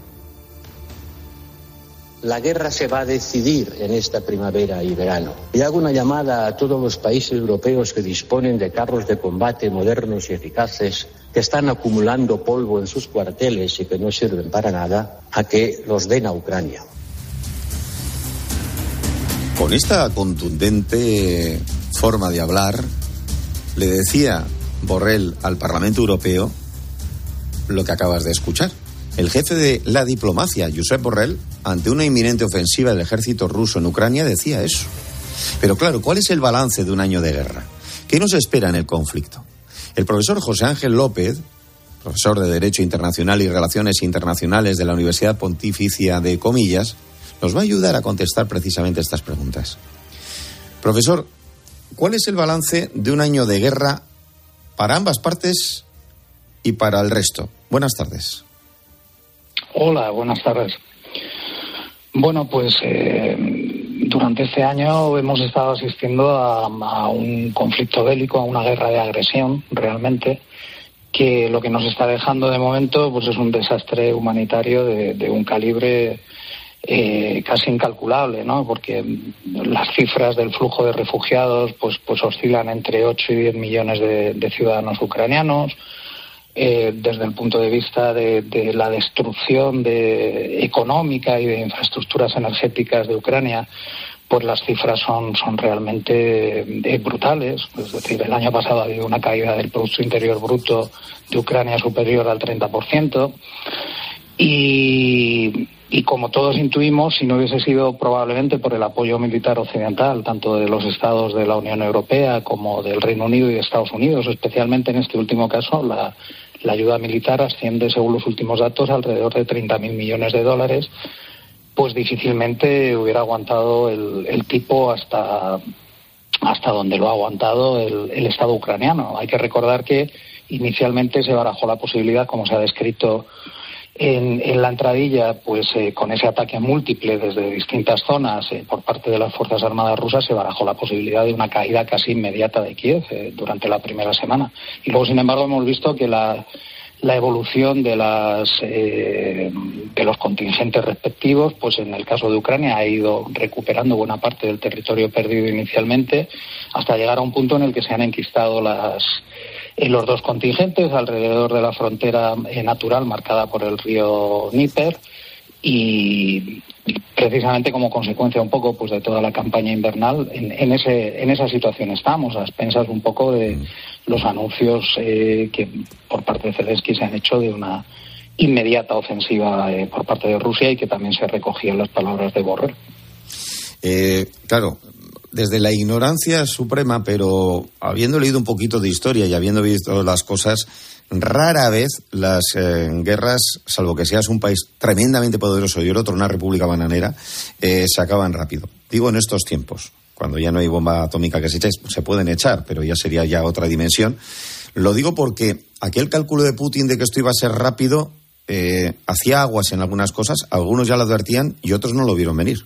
La guerra se va a decidir en esta primavera y verano. Y hago una llamada a todos los países europeos que disponen de carros de combate modernos y eficaces, que están acumulando polvo en sus cuarteles y que no sirven para nada, a que los den a Ucrania. Con esta contundente forma de hablar, le decía Borrell al Parlamento Europeo lo que acabas de escuchar. El jefe de la diplomacia, Josep Borrell, ante una inminente ofensiva del ejército ruso en Ucrania, decía eso. Pero claro, ¿cuál es el balance de un año de guerra? ¿Qué nos espera en el conflicto? El profesor José Ángel López, profesor de Derecho Internacional y Relaciones Internacionales de la Universidad Pontificia de Comillas, nos va a ayudar a contestar precisamente estas preguntas. Profesor, ¿cuál es el balance de un año de guerra para ambas partes y para el resto? Buenas tardes. Hola, buenas tardes. Bueno, pues eh, durante este año hemos estado asistiendo a, un conflicto bélico, a una guerra de agresión, realmente, que lo que nos está dejando de momento pues es un desastre humanitario de, un calibre eh, casi incalculable, ¿no? Porque las cifras del flujo de refugiados pues, pues oscilan entre 8 y 10 millones de ciudadanos ucranianos eh, desde el punto de vista de, la destrucción de, económica y de infraestructuras energéticas de Ucrania, pues las cifras son, son realmente eh, brutales. Es decir, el año pasado ha habido una caída del Producto Interior Bruto de Ucrania superior al 30%. Y, y como todos intuimos, si no hubiese sido probablemente por el apoyo militar occidental, tanto de los estados de la Unión Europea como del Reino Unido y de Estados Unidos, especialmente en este último caso, la, ayuda militar asciende, según los últimos datos, alrededor de 30.000 millones de dólares, pues difícilmente hubiera aguantado el, tipo hasta, hasta donde lo ha aguantado el, el Estado ucraniano. Hay que recordar que inicialmente se barajó la posibilidad, como se ha descrito en, la entradilla, pues eh, con ese ataque múltiple desde distintas zonas eh, por parte de las Fuerzas Armadas rusas, se barajó la posibilidad de una caída casi inmediata de Kiev eh, durante la primera semana. Y luego, sin embargo, hemos visto que la, evolución de, las, de los contingentes respectivos, pues en el caso de Ucrania ha ido recuperando buena parte del territorio perdido inicialmente hasta llegar a un punto en el que se han enquistado las en los dos contingentes alrededor de la frontera eh, natural marcada por el río Níper y precisamente como consecuencia un poco pues de toda la campaña invernal en, ese en esa situación estamos a expensas un poco de los anuncios eh, que por parte de Zelensky se han hecho de una inmediata ofensiva eh, por parte de Rusia y que también se recogían las palabras de Borrell. Eh, claro, desde la ignorancia suprema, pero habiendo leído un poquito de historia y habiendo visto las cosas, rara vez las eh, guerras, salvo que seas un país tremendamente poderoso y el otro una república bananera, eh, se acaban rápido. Digo en estos tiempos, cuando ya no hay bomba atómica que se eche, se pueden echar, pero ya sería ya otra dimensión. Lo digo porque aquel cálculo de Putin de que esto iba a ser rápido eh, hacía aguas en algunas cosas, algunos ya lo advertían y otros no lo vieron venir.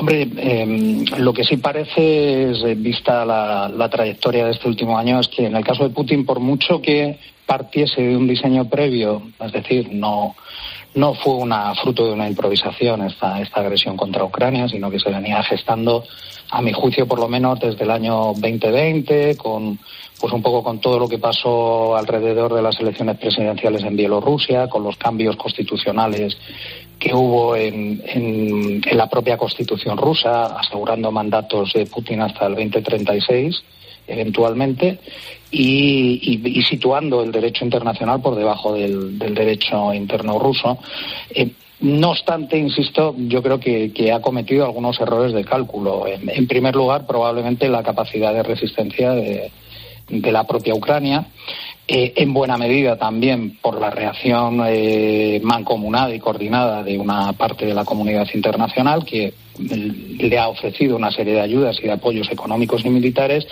Hombre, em, lo que sí parece, eh, vista la, trayectoria de este último año, es que en el caso de Putin, por mucho que partiese de un diseño previo, es decir, no, no fue una fruto de una improvisación esta, esta agresión contra Ucrania, sino que se venía gestando, a mi juicio, por lo menos desde el año 2020, con pues un poco con todo lo que pasó alrededor de las elecciones presidenciales en Bielorrusia, con los cambios constitucionales que hubo en, la propia constitución rusa, asegurando mandatos de Putin hasta el 2036, eventualmente, y, situando el derecho internacional por debajo del, derecho interno ruso. Eh, no obstante, insisto, yo creo que, ha cometido algunos errores de cálculo. En, primer lugar, probablemente la capacidad de resistencia de, de la propia Ucrania. Eh, en buena medida también por la reacción eh, mancomunada y coordinada de una parte de la comunidad internacional que le ha ofrecido una serie de ayudas y de apoyos económicos y militares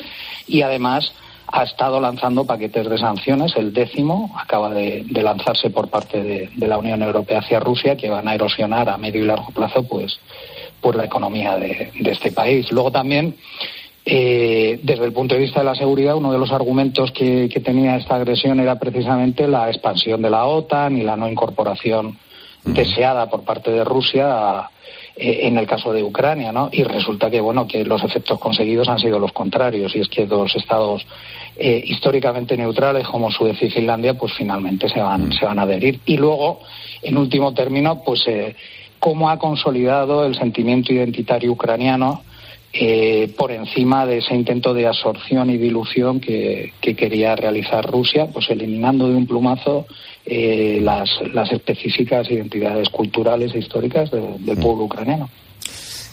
y además ha estado lanzando paquetes de sanciones, el décimo acaba de, lanzarse por parte de, la Unión Europea hacia Rusia, que van a erosionar a medio y largo plazo pues, pues la economía de este país. Luego también eh, desde el punto de vista de la seguridad, uno de los argumentos que, tenía esta agresión era precisamente la expansión de la OTAN y la no incorporación deseada por parte de Rusia eh, en el caso de Ucrania, ¿no? Y resulta que, bueno, que los efectos conseguidos han sido los contrarios, y es que dos estados eh, históricamente neutrales como Suecia y Finlandia, pues finalmente se van, se van a adherir. Y luego, en último término, pues cómo ha consolidado el sentimiento identitario ucraniano eh, por encima de ese intento de absorción y dilución que, quería realizar Rusia, pues eliminando de un plumazo eh, las, específicas identidades culturales e históricas del mm. pueblo ucraniano.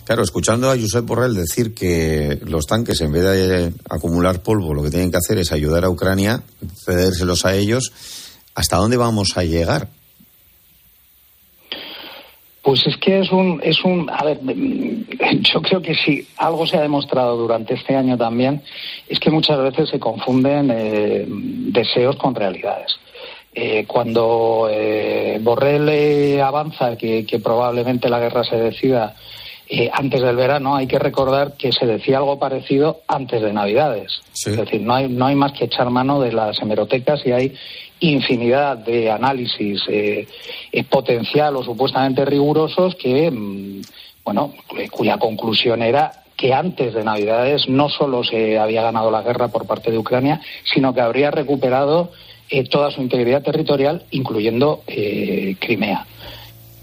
Claro, escuchando a Josep Borrell decir que los tanques, en vez de acumular polvo, lo que tienen que hacer es ayudar a Ucrania, cedérselos a ellos, ¿hasta dónde vamos a llegar? Pues es que es un, es un, a ver, yo creo que si algo se ha demostrado durante este año también, es que muchas veces se confunden eh, deseos con realidades. Eh, cuando eh, Borrell avanza que, probablemente la guerra se decida antes del verano, hay que recordar que se decía algo parecido antes de Navidades. Es decir, no hay, no hay más que echar mano de las hemerotecas y hay infinidad de análisis eh, eh, potencial o supuestamente rigurosos que, mm, bueno, eh, cuya conclusión era que antes de Navidades no solo se había ganado la guerra por parte de Ucrania, sino que habría recuperado toda su integridad territorial, incluyendo Crimea.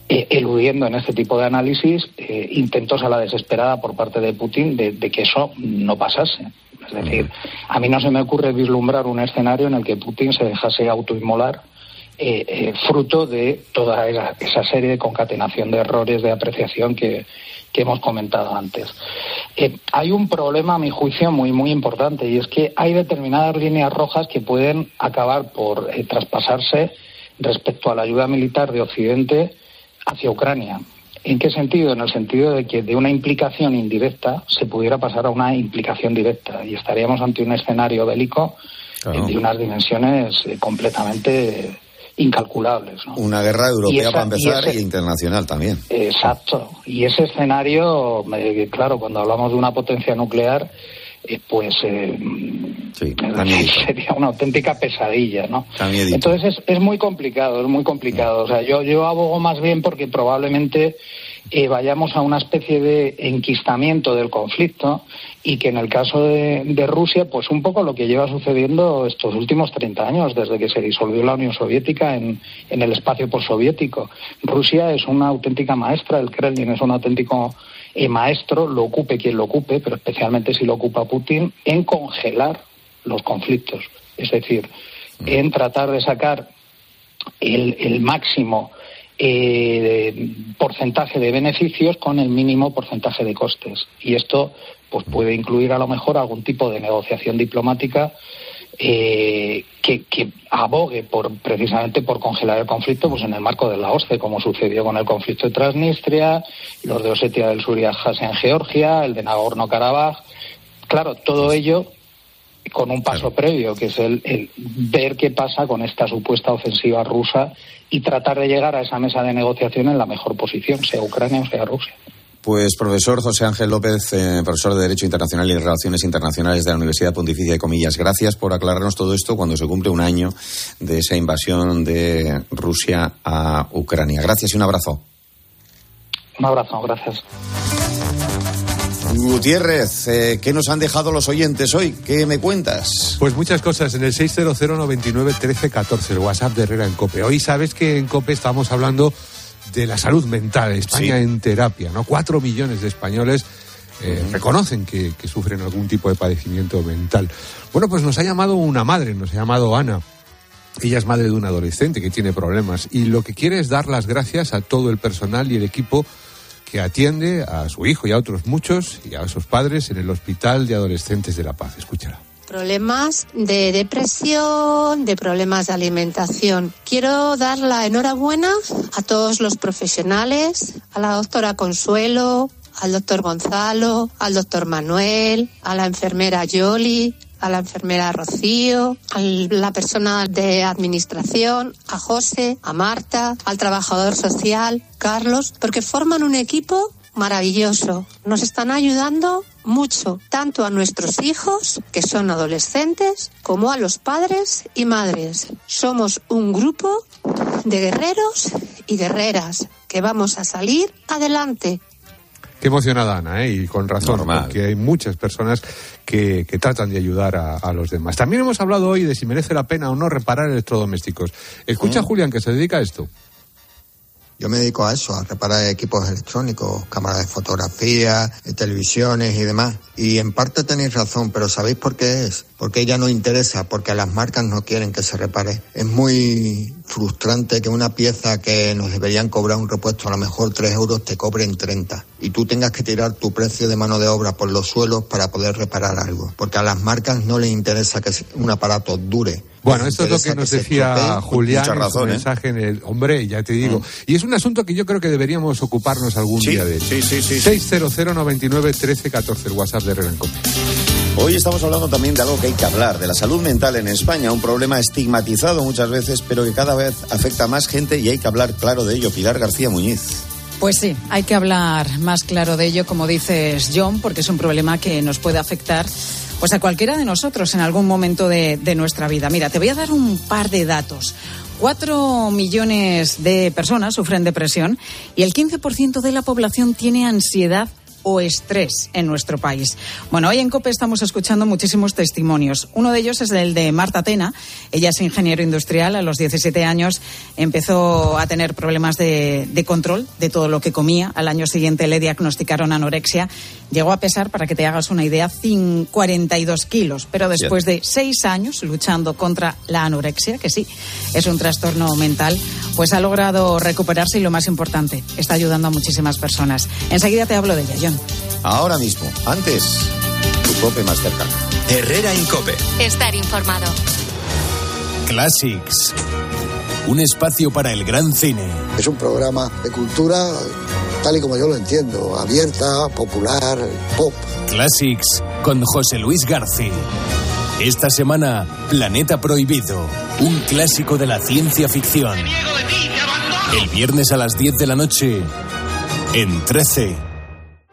Eludiendo en este tipo de análisis intentos a la desesperada por parte de Putin de que eso no pasase. Es decir, a mí no se me ocurre vislumbrar un escenario en el que Putin se dejase autoinmolar eh, eh, fruto de toda esa, serie de concatenación de errores de apreciación que, hemos comentado antes. Eh, hay un problema, a mi juicio, muy, muy importante y es que hay determinadas líneas rojas que pueden acabar por traspasarse respecto a la ayuda militar de Occidente hacia Ucrania. ¿En qué sentido? En el sentido de que de una implicación indirecta se pudiera pasar a una implicación directa y estaríamos ante un escenario bélico de unas dimensiones eh, completamente incalculables. Una guerra europea para empezar y, internacional también. Exacto. Y ese escenario, eh, claro, cuando hablamos de una potencia nuclear, eh, pues eh, sería una auténtica pesadilla, ¿no? Entonces es, es, muy complicado, es muy complicado. O sea, yo, yo abogo más bien porque probablemente eh, vayamos a una especie de enquistamiento del conflicto y que en el caso de, Rusia, pues un poco lo que lleva sucediendo estos últimos 30 años, desde que se disolvió la Unión Soviética en, en el espacio postsoviético. Rusia es una auténtica maestra, el Kremlin es un auténtico eh, maestro, lo ocupe quien lo ocupe, pero especialmente si lo ocupa Putin, en congelar los conflictos. Es decir, en tratar de sacar el, máximo eh, porcentaje de beneficios con el mínimo porcentaje de costes. Y esto pues puede incluir a lo mejor algún tipo de negociación diplomática eh, que, abogue por precisamente por congelar el conflicto pues en el marco de la OSCE, como sucedió con el conflicto de Transnistria, los de Osetia del Sur y Abjasia en Georgia, el de Nagorno-Karabaj. Claro, todo ello con un paso previo, que es el, ver qué pasa con esta supuesta ofensiva rusa y tratar de llegar a esa mesa de negociación en la mejor posición, sea Ucrania o sea Rusia. Pues profesor José Ángel López, eh, profesor de Derecho Internacional y Relaciones Internacionales de la Universidad Pontificia de Comillas, gracias por aclararnos todo esto cuando se cumple un año de esa invasión de Rusia a Ucrania. Gracias y un abrazo. Un abrazo, gracias. Gutiérrez, eh, ¿qué nos han dejado los oyentes hoy? ¿Qué me cuentas? Pues muchas cosas en el 600 99 13 14, el WhatsApp de Herrera en COPE. Hoy sabes que en COPE estamos hablando de la salud mental, España en terapia, ¿no? Cuatro millones de españoles eh, reconocen que, que, sufren algún tipo de padecimiento mental. Bueno, pues nos ha llamado una madre, nos ha llamado Ana. Ella es madre de un adolescente que tiene problemas y lo que quiere es dar las gracias a todo el personal y el equipo que atiende a su hijo y a otros muchos y a sus padres en el Hospital de Adolescentes de La Paz. Escúchala. Problemas de depresión, de problemas de alimentación. Quiero dar la enhorabuena a todos los profesionales, a la doctora Consuelo, al doctor Gonzalo, al doctor Manuel, a la enfermera Yoli, a la enfermera Rocío, a la persona de administración, a José, a Marta, al trabajador social, Carlos, porque forman un equipo maravilloso. Nos están ayudando mucho, tanto a nuestros hijos, que son adolescentes, como a los padres y madres. Somos un grupo de guerreros y guerreras que vamos a salir adelante Qué emocionada Ana, ¿eh? y con razón, porque hay muchas personas que, tratan de ayudar a, los demás. También hemos hablado hoy de si merece la pena o no reparar electrodomésticos. Escucha, mm. Julián, que se dedica a esto. Yo me dedico a eso, a reparar equipos electrónicos, cámaras de fotografía, televisiones y demás. Y en parte tenéis razón, pero ¿sabéis por qué es? Porque ella no interesa, porque las marcas no quieren que se repare. Es muy frustrante que una pieza que nos deberían cobrar un repuesto a lo mejor 3 euros te cobren 30 y tú tengas que tirar tu precio de mano de obra por los suelos para poder reparar algo. Porque a las marcas no les interesa que un aparato dure bueno, esto es lo que nos decía Julián en su ¿eh? mensaje en el hombre, ya te digo. Mm. Y es un asunto que yo creo que deberíamos ocuparnos algún día de él. Sí, sí, sí. 600 99 13 14, el WhatsApp de Renan Hoy estamos hablando también de algo que hay que hablar, de la salud mental en España, un problema estigmatizado muchas veces, pero que cada vez afecta a más gente y hay que hablar claro de ello. Pilar García Muñiz. Pues sí, hay que hablar más claro de ello, como dices John, porque es un problema que nos puede afectar pues a cualquiera de nosotros en algún momento de, nuestra vida. Mira, te voy a dar un par de datos. Cuatro millones de personas sufren depresión y el 15% de la población tiene ansiedad o estrés en nuestro país. Bueno, hoy en COPE estamos escuchando muchísimos testimonios. Uno de ellos es el de Marta Tena. Ella es ingeniero industrial. A los 17 años empezó a tener problemas de, control de todo lo que comía. Al año siguiente le diagnosticaron anorexia. Llegó a pesar, para que te hagas una idea, 42 kilos. Pero después de seis años luchando contra la anorexia, que sí, es un trastorno mental, pues ha logrado recuperarse y lo más importante, está ayudando a muchísimas personas. Enseguida te hablo de ella, Ahora mismo, antes, tu cope más cercano. Herrera en cope. Estar informado. Classics. Un espacio para el gran cine. Es un programa de cultura tal y como yo lo entiendo, abierta, popular, pop. Classics con José Luis García. Esta semana, Planeta Prohibido, un clásico de la ciencia ficción. El viernes a las 10 de la noche, en 13.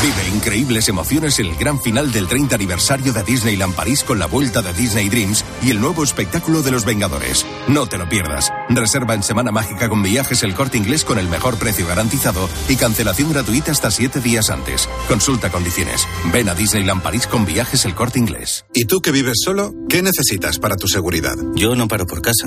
Vive increíbles emociones en el gran final del 30 aniversario de Disneyland París con la vuelta de Disney Dreams y el nuevo espectáculo de los Vengadores. No te lo pierdas. Reserva en Semana Mágica con viajes el corte inglés con el mejor precio garantizado y cancelación gratuita hasta siete días antes. Consulta condiciones. Ven a Disneyland París con viajes el corte inglés. ¿Y tú que vives solo? ¿Qué necesitas para tu seguridad? Yo no paro por casa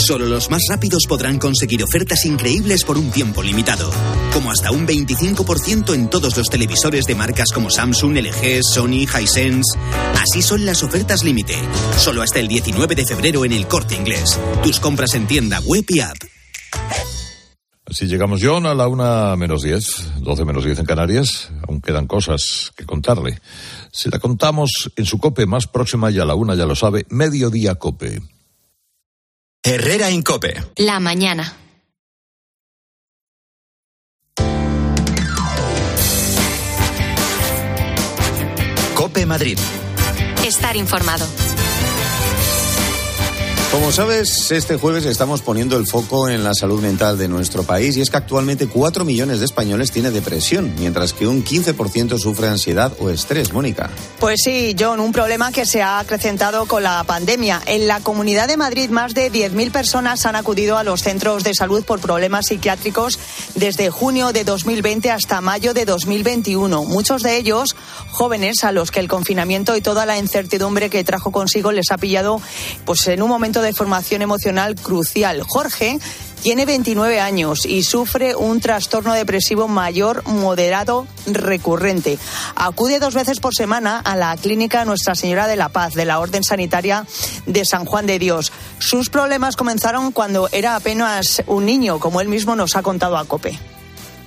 Solo los más rápidos podrán conseguir ofertas increíbles por un tiempo limitado, como hasta un 25% en todos los televisores de marcas como Samsung, LG, Sony, Hisense. Así son las ofertas límite, solo hasta el 19 de febrero en el Corte Inglés. Tus compras en tienda web y app. Así llegamos, John, a la una menos diez, doce menos diez en Canarias. Aún quedan cosas que contarle. Si la contamos en su cope más próxima y a la una ya lo sabe, Mediodía Cope. Herrera Incope. La mañana. Cope Madrid. Estar informado. Como sabes, este jueves estamos poniendo el foco en la salud mental de nuestro país y es que actualmente 4 millones de españoles tienen depresión, mientras que un 15% sufre ansiedad o estrés. Mónica. Pues sí, John, un problema que se ha acrecentado con la pandemia. En la Comunidad de Madrid, más de 10.000 personas han acudido a los centros de salud por problemas psiquiátricos desde junio de 2020 hasta mayo de 2021. Muchos de ellos jóvenes a los que el confinamiento y toda la incertidumbre que trajo consigo les ha pillado pues en un momento de formación emocional crucial. Jorge tiene 29 años y sufre un trastorno depresivo mayor moderado recurrente. Acude dos veces por semana a la clínica Nuestra Señora de la Paz de la Orden Sanitaria de San Juan de Dios. Sus problemas comenzaron cuando era apenas un niño, como él mismo nos ha contado a COPE.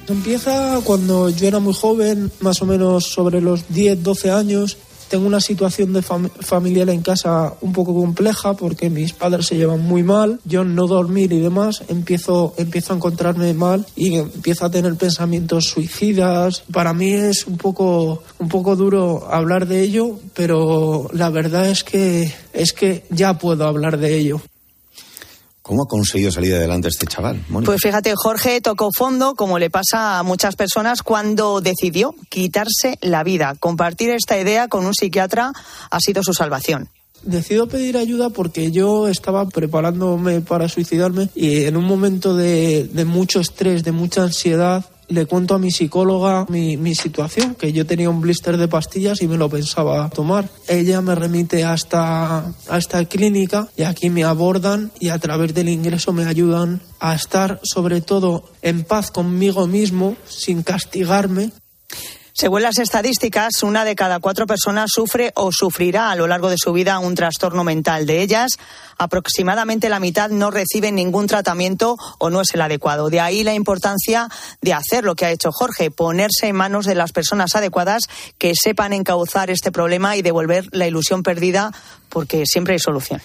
Empieza cuando yo era muy joven, más o menos sobre los 10, 12 años. Tengo una situación de fam familiar en casa un poco compleja porque mis padres se llevan muy mal. Yo no dormir y demás, empiezo, empiezo a encontrarme mal y empiezo a tener pensamientos suicidas. Para mí es un poco, un poco duro hablar de ello, pero la verdad es que, es que ya puedo hablar de ello. ¿Cómo ha conseguido salir adelante este chaval? Mónica? Pues fíjate, Jorge tocó fondo, como le pasa a muchas personas, cuando decidió quitarse la vida. Compartir esta idea con un psiquiatra ha sido su salvación. Decido pedir ayuda porque yo estaba preparándome para suicidarme y en un momento de, de mucho estrés, de mucha ansiedad, le cuento a mi psicóloga mi, mi, situación, que yo tenía un blister de pastillas y me lo pensaba tomar. Ella me remite hasta a esta clínica y aquí me abordan y a través del ingreso me ayudan a estar sobre todo en paz conmigo mismo, sin castigarme. Según las estadísticas, una de cada cuatro personas sufre o sufrirá a lo largo de su vida un trastorno mental. De ellas, aproximadamente la mitad no reciben ningún tratamiento o no es el adecuado. De ahí la importancia de hacer lo que ha hecho Jorge, ponerse en manos de las personas adecuadas que sepan encauzar este problema y devolver la ilusión perdida, porque siempre hay solución.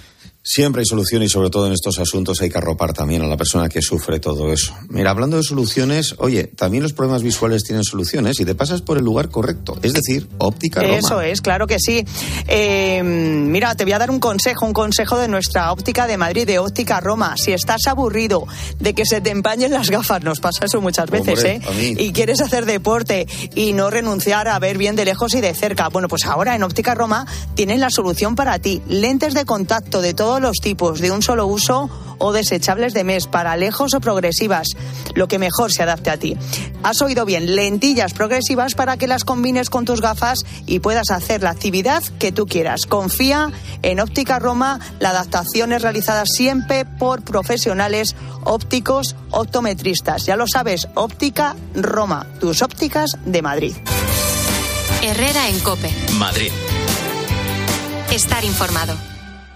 Siempre hay solución y sobre todo en estos asuntos hay que arropar también a la persona que sufre todo eso. Mira, hablando de soluciones, oye, también los problemas visuales tienen soluciones y te pasas por el lugar correcto, es decir, óptica Roma. Eso es, claro que sí. Eh, mira, te voy a dar un consejo, un consejo de nuestra óptica de Madrid, de óptica Roma. Si estás aburrido de que se te empañen las gafas, nos pasa eso muchas veces, Hombre, ¿eh? Y quieres hacer deporte y no renunciar a ver bien de lejos y de cerca. Bueno, pues ahora en óptica Roma tienen la solución para ti. Lentes de contacto de todos los tipos, de un solo uso o desechables de mes, para lejos o progresivas, lo que mejor se adapte a ti. Has oído bien, lentillas progresivas para que las combines con tus gafas y puedas hacer la actividad que tú quieras. Confía en Óptica Roma, la adaptación es realizada siempre por profesionales ópticos optometristas. Ya lo sabes, Óptica Roma, tus ópticas de Madrid. Herrera en Cope. Madrid. Estar informado.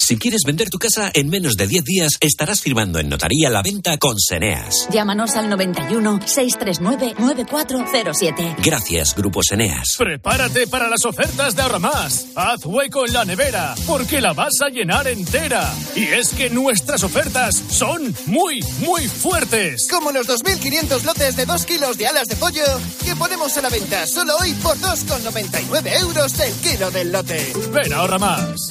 Si quieres vender tu casa en menos de 10 días, estarás firmando en notaría la venta con Seneas. Llámanos al 91 639 9407. Gracias, Grupo Seneas. Prepárate para las ofertas de Ahorramás. Haz hueco en la nevera, porque la vas a llenar entera. Y es que nuestras ofertas son muy, muy fuertes. Como los 2.500 lotes de 2 kilos de alas de pollo que ponemos a la venta solo hoy por 2,99 euros el kilo del lote. Ven, ahorra más.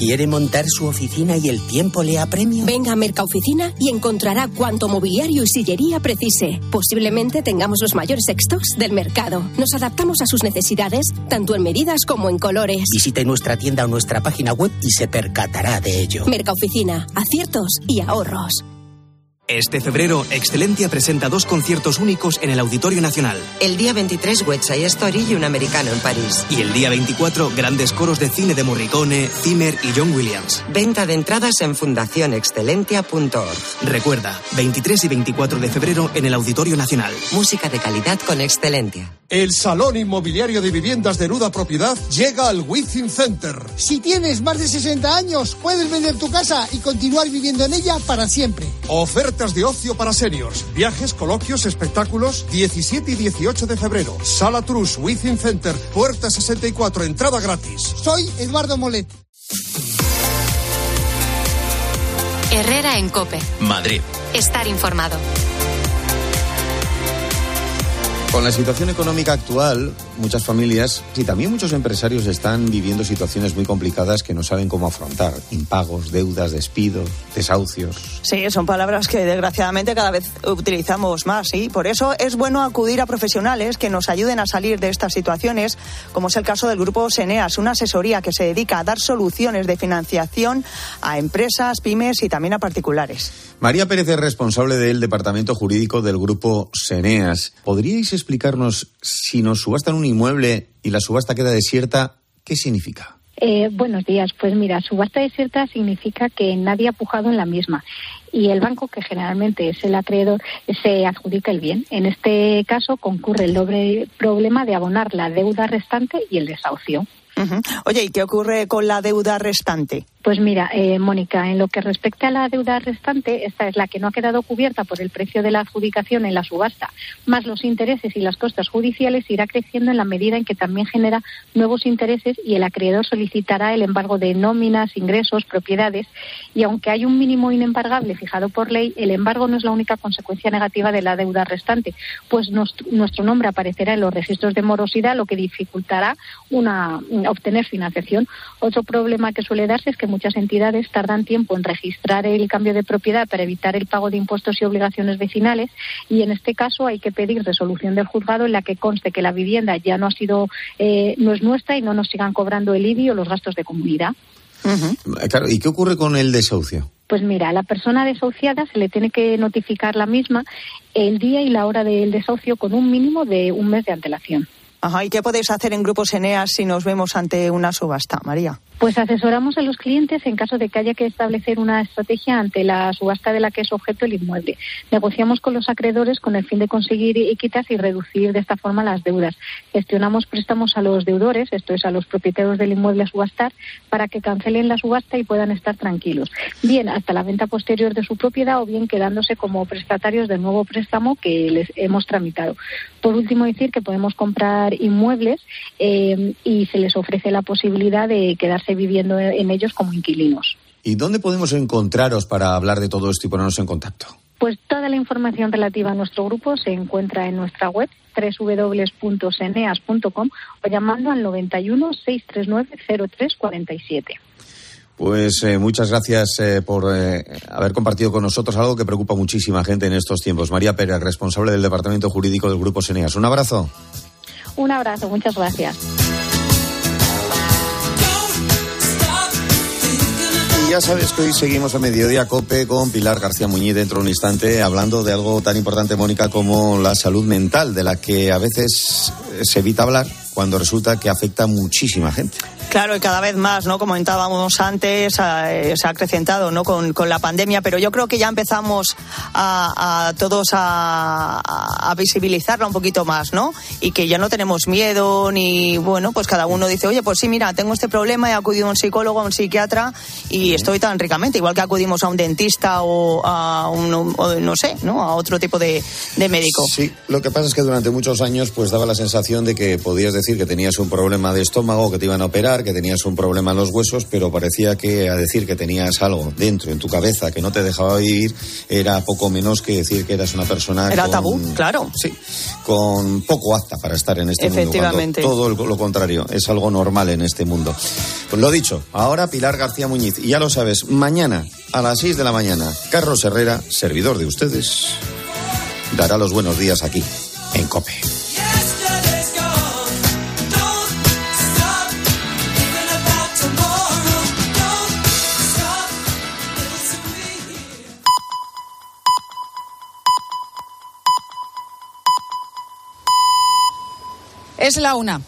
¿Quiere montar su oficina y el tiempo le apremia? Venga a Mercaoficina y encontrará cuanto mobiliario y sillería precise. Posiblemente tengamos los mayores stocks del mercado. Nos adaptamos a sus necesidades, tanto en medidas como en colores. Visite nuestra tienda o nuestra página web y se percatará de ello. Mercaoficina, aciertos y ahorros. Este febrero, Excelentia presenta dos conciertos únicos en el Auditorio Nacional. El día 23, West Side Story y un americano en París. Y el día 24, grandes coros de cine de Morricone, Zimmer y John Williams. Venta de entradas en fundacionexcelentia.org. Recuerda, 23 y 24 de febrero en el Auditorio Nacional. Música de calidad con Excelentia. El Salón Inmobiliario de Viviendas de Nuda Propiedad llega al Within Center. Si tienes más de 60 años, puedes vender tu casa y continuar viviendo en ella para siempre. Oferta de ocio para seniors, viajes, coloquios, espectáculos, 17 y 18 de febrero. Sala Trus, Within Center, puerta 64, entrada gratis. Soy Eduardo Molet. Herrera en Cope. Madrid. Estar informado. Con la situación económica actual, muchas familias y también muchos empresarios están viviendo situaciones muy complicadas que no saben cómo afrontar. Impagos, deudas, despidos, desahucios. Sí, son palabras que desgraciadamente cada vez utilizamos más y por eso es bueno acudir a profesionales que nos ayuden a salir de estas situaciones, como es el caso del grupo Seneas, una asesoría que se dedica a dar soluciones de financiación a empresas, pymes y también a particulares. María Pérez es responsable del departamento jurídico del grupo Seneas. ¿Podríais explicarnos si nos subastan un inmueble y la subasta queda desierta, qué significa? Eh, buenos días. Pues mira, subasta desierta significa que nadie ha pujado en la misma y el banco, que generalmente es el acreedor, se adjudica el bien. En este caso concurre el doble problema de abonar la deuda restante y el desahucio. Oye, ¿y qué ocurre con la deuda restante? Pues mira, eh, Mónica, en lo que respecta a la deuda restante, esta es la que no ha quedado cubierta por el precio de la adjudicación en la subasta, más los intereses y las costas judiciales, irá creciendo en la medida en que también genera nuevos intereses y el acreedor solicitará el embargo de nóminas, ingresos, propiedades. Y aunque hay un mínimo inembargable fijado por ley, el embargo no es la única consecuencia negativa de la deuda restante, pues nuestro nombre aparecerá en los registros de morosidad, lo que dificultará una, obtener financiación. Otro problema que suele darse es que muchas entidades tardan tiempo en registrar el cambio de propiedad para evitar el pago de impuestos y obligaciones vecinales y en este caso hay que pedir resolución del juzgado en la que conste que la vivienda ya no ha sido eh, no es nuestra y no nos sigan cobrando el IBI o los gastos de comunidad. Claro, ¿y qué ocurre con el desahucio? Pues mira, a la persona desahuciada se le tiene que notificar la misma el día y la hora del desahucio con un mínimo de un mes de antelación. Ajá, ¿y qué podéis hacer en Grupos Eneas si nos vemos ante una subasta, María? Pues asesoramos a los clientes en caso de que haya que establecer una estrategia ante la subasta de la que es objeto el inmueble. Negociamos con los acreedores con el fin de conseguir equitas y reducir de esta forma las deudas. Gestionamos préstamos a los deudores, esto es a los propietarios del inmueble a subastar, para que cancelen la subasta y puedan estar tranquilos. Bien hasta la venta posterior de su propiedad o bien quedándose como prestatarios del nuevo préstamo que les hemos tramitado. Por último, decir que podemos comprar inmuebles eh, y se les ofrece la posibilidad de quedarse viviendo en ellos como inquilinos. ¿Y dónde podemos encontraros para hablar de todo esto y ponernos en contacto? Pues toda la información relativa a nuestro grupo se encuentra en nuestra web www.seneas.com o llamando al 91 639 0347. Pues eh, muchas gracias eh, por eh, haber compartido con nosotros algo que preocupa a muchísima gente en estos tiempos. María Pérez, responsable del Departamento Jurídico del Grupo Seneas. Un abrazo un abrazo, muchas gracias. ya sabes que hoy seguimos a mediodía cope con Pilar García Muñiz dentro de un instante hablando de algo tan importante, Mónica, como la salud mental, de la que a veces se evita hablar cuando resulta que afecta a muchísima gente. Claro, y cada vez más, ¿no? Como comentábamos antes, eh, se ha acrecentado, ¿no? Con, con, la pandemia, pero yo creo que ya empezamos a, a todos a, a, visibilizarla un poquito más, ¿no? Y que ya no tenemos miedo, ni, bueno, pues cada uno dice, oye, pues sí, mira, tengo este problema, he acudido a un psicólogo, a un psiquiatra y estoy tan ricamente, igual que acudimos a un dentista o a un, o no sé, ¿no? A otro tipo de, de médico. Sí, lo que pasa es que durante muchos años, pues daba la sensación de que podías decir que tenías un problema de estómago, que te iban a operar, que tenías un problema en los huesos, pero parecía que a decir que tenías algo dentro, en tu cabeza, que no te dejaba vivir, era poco menos que decir que eras una persona. Era tabú, claro. Sí, con poco apta para estar en este Efectivamente. mundo. Todo lo contrario, es algo normal en este mundo. Pues lo dicho, ahora Pilar García Muñiz, y ya lo sabes, mañana a las 6 de la mañana, Carlos Herrera, servidor de ustedes, dará los buenos días aquí, en COPE. Es la una.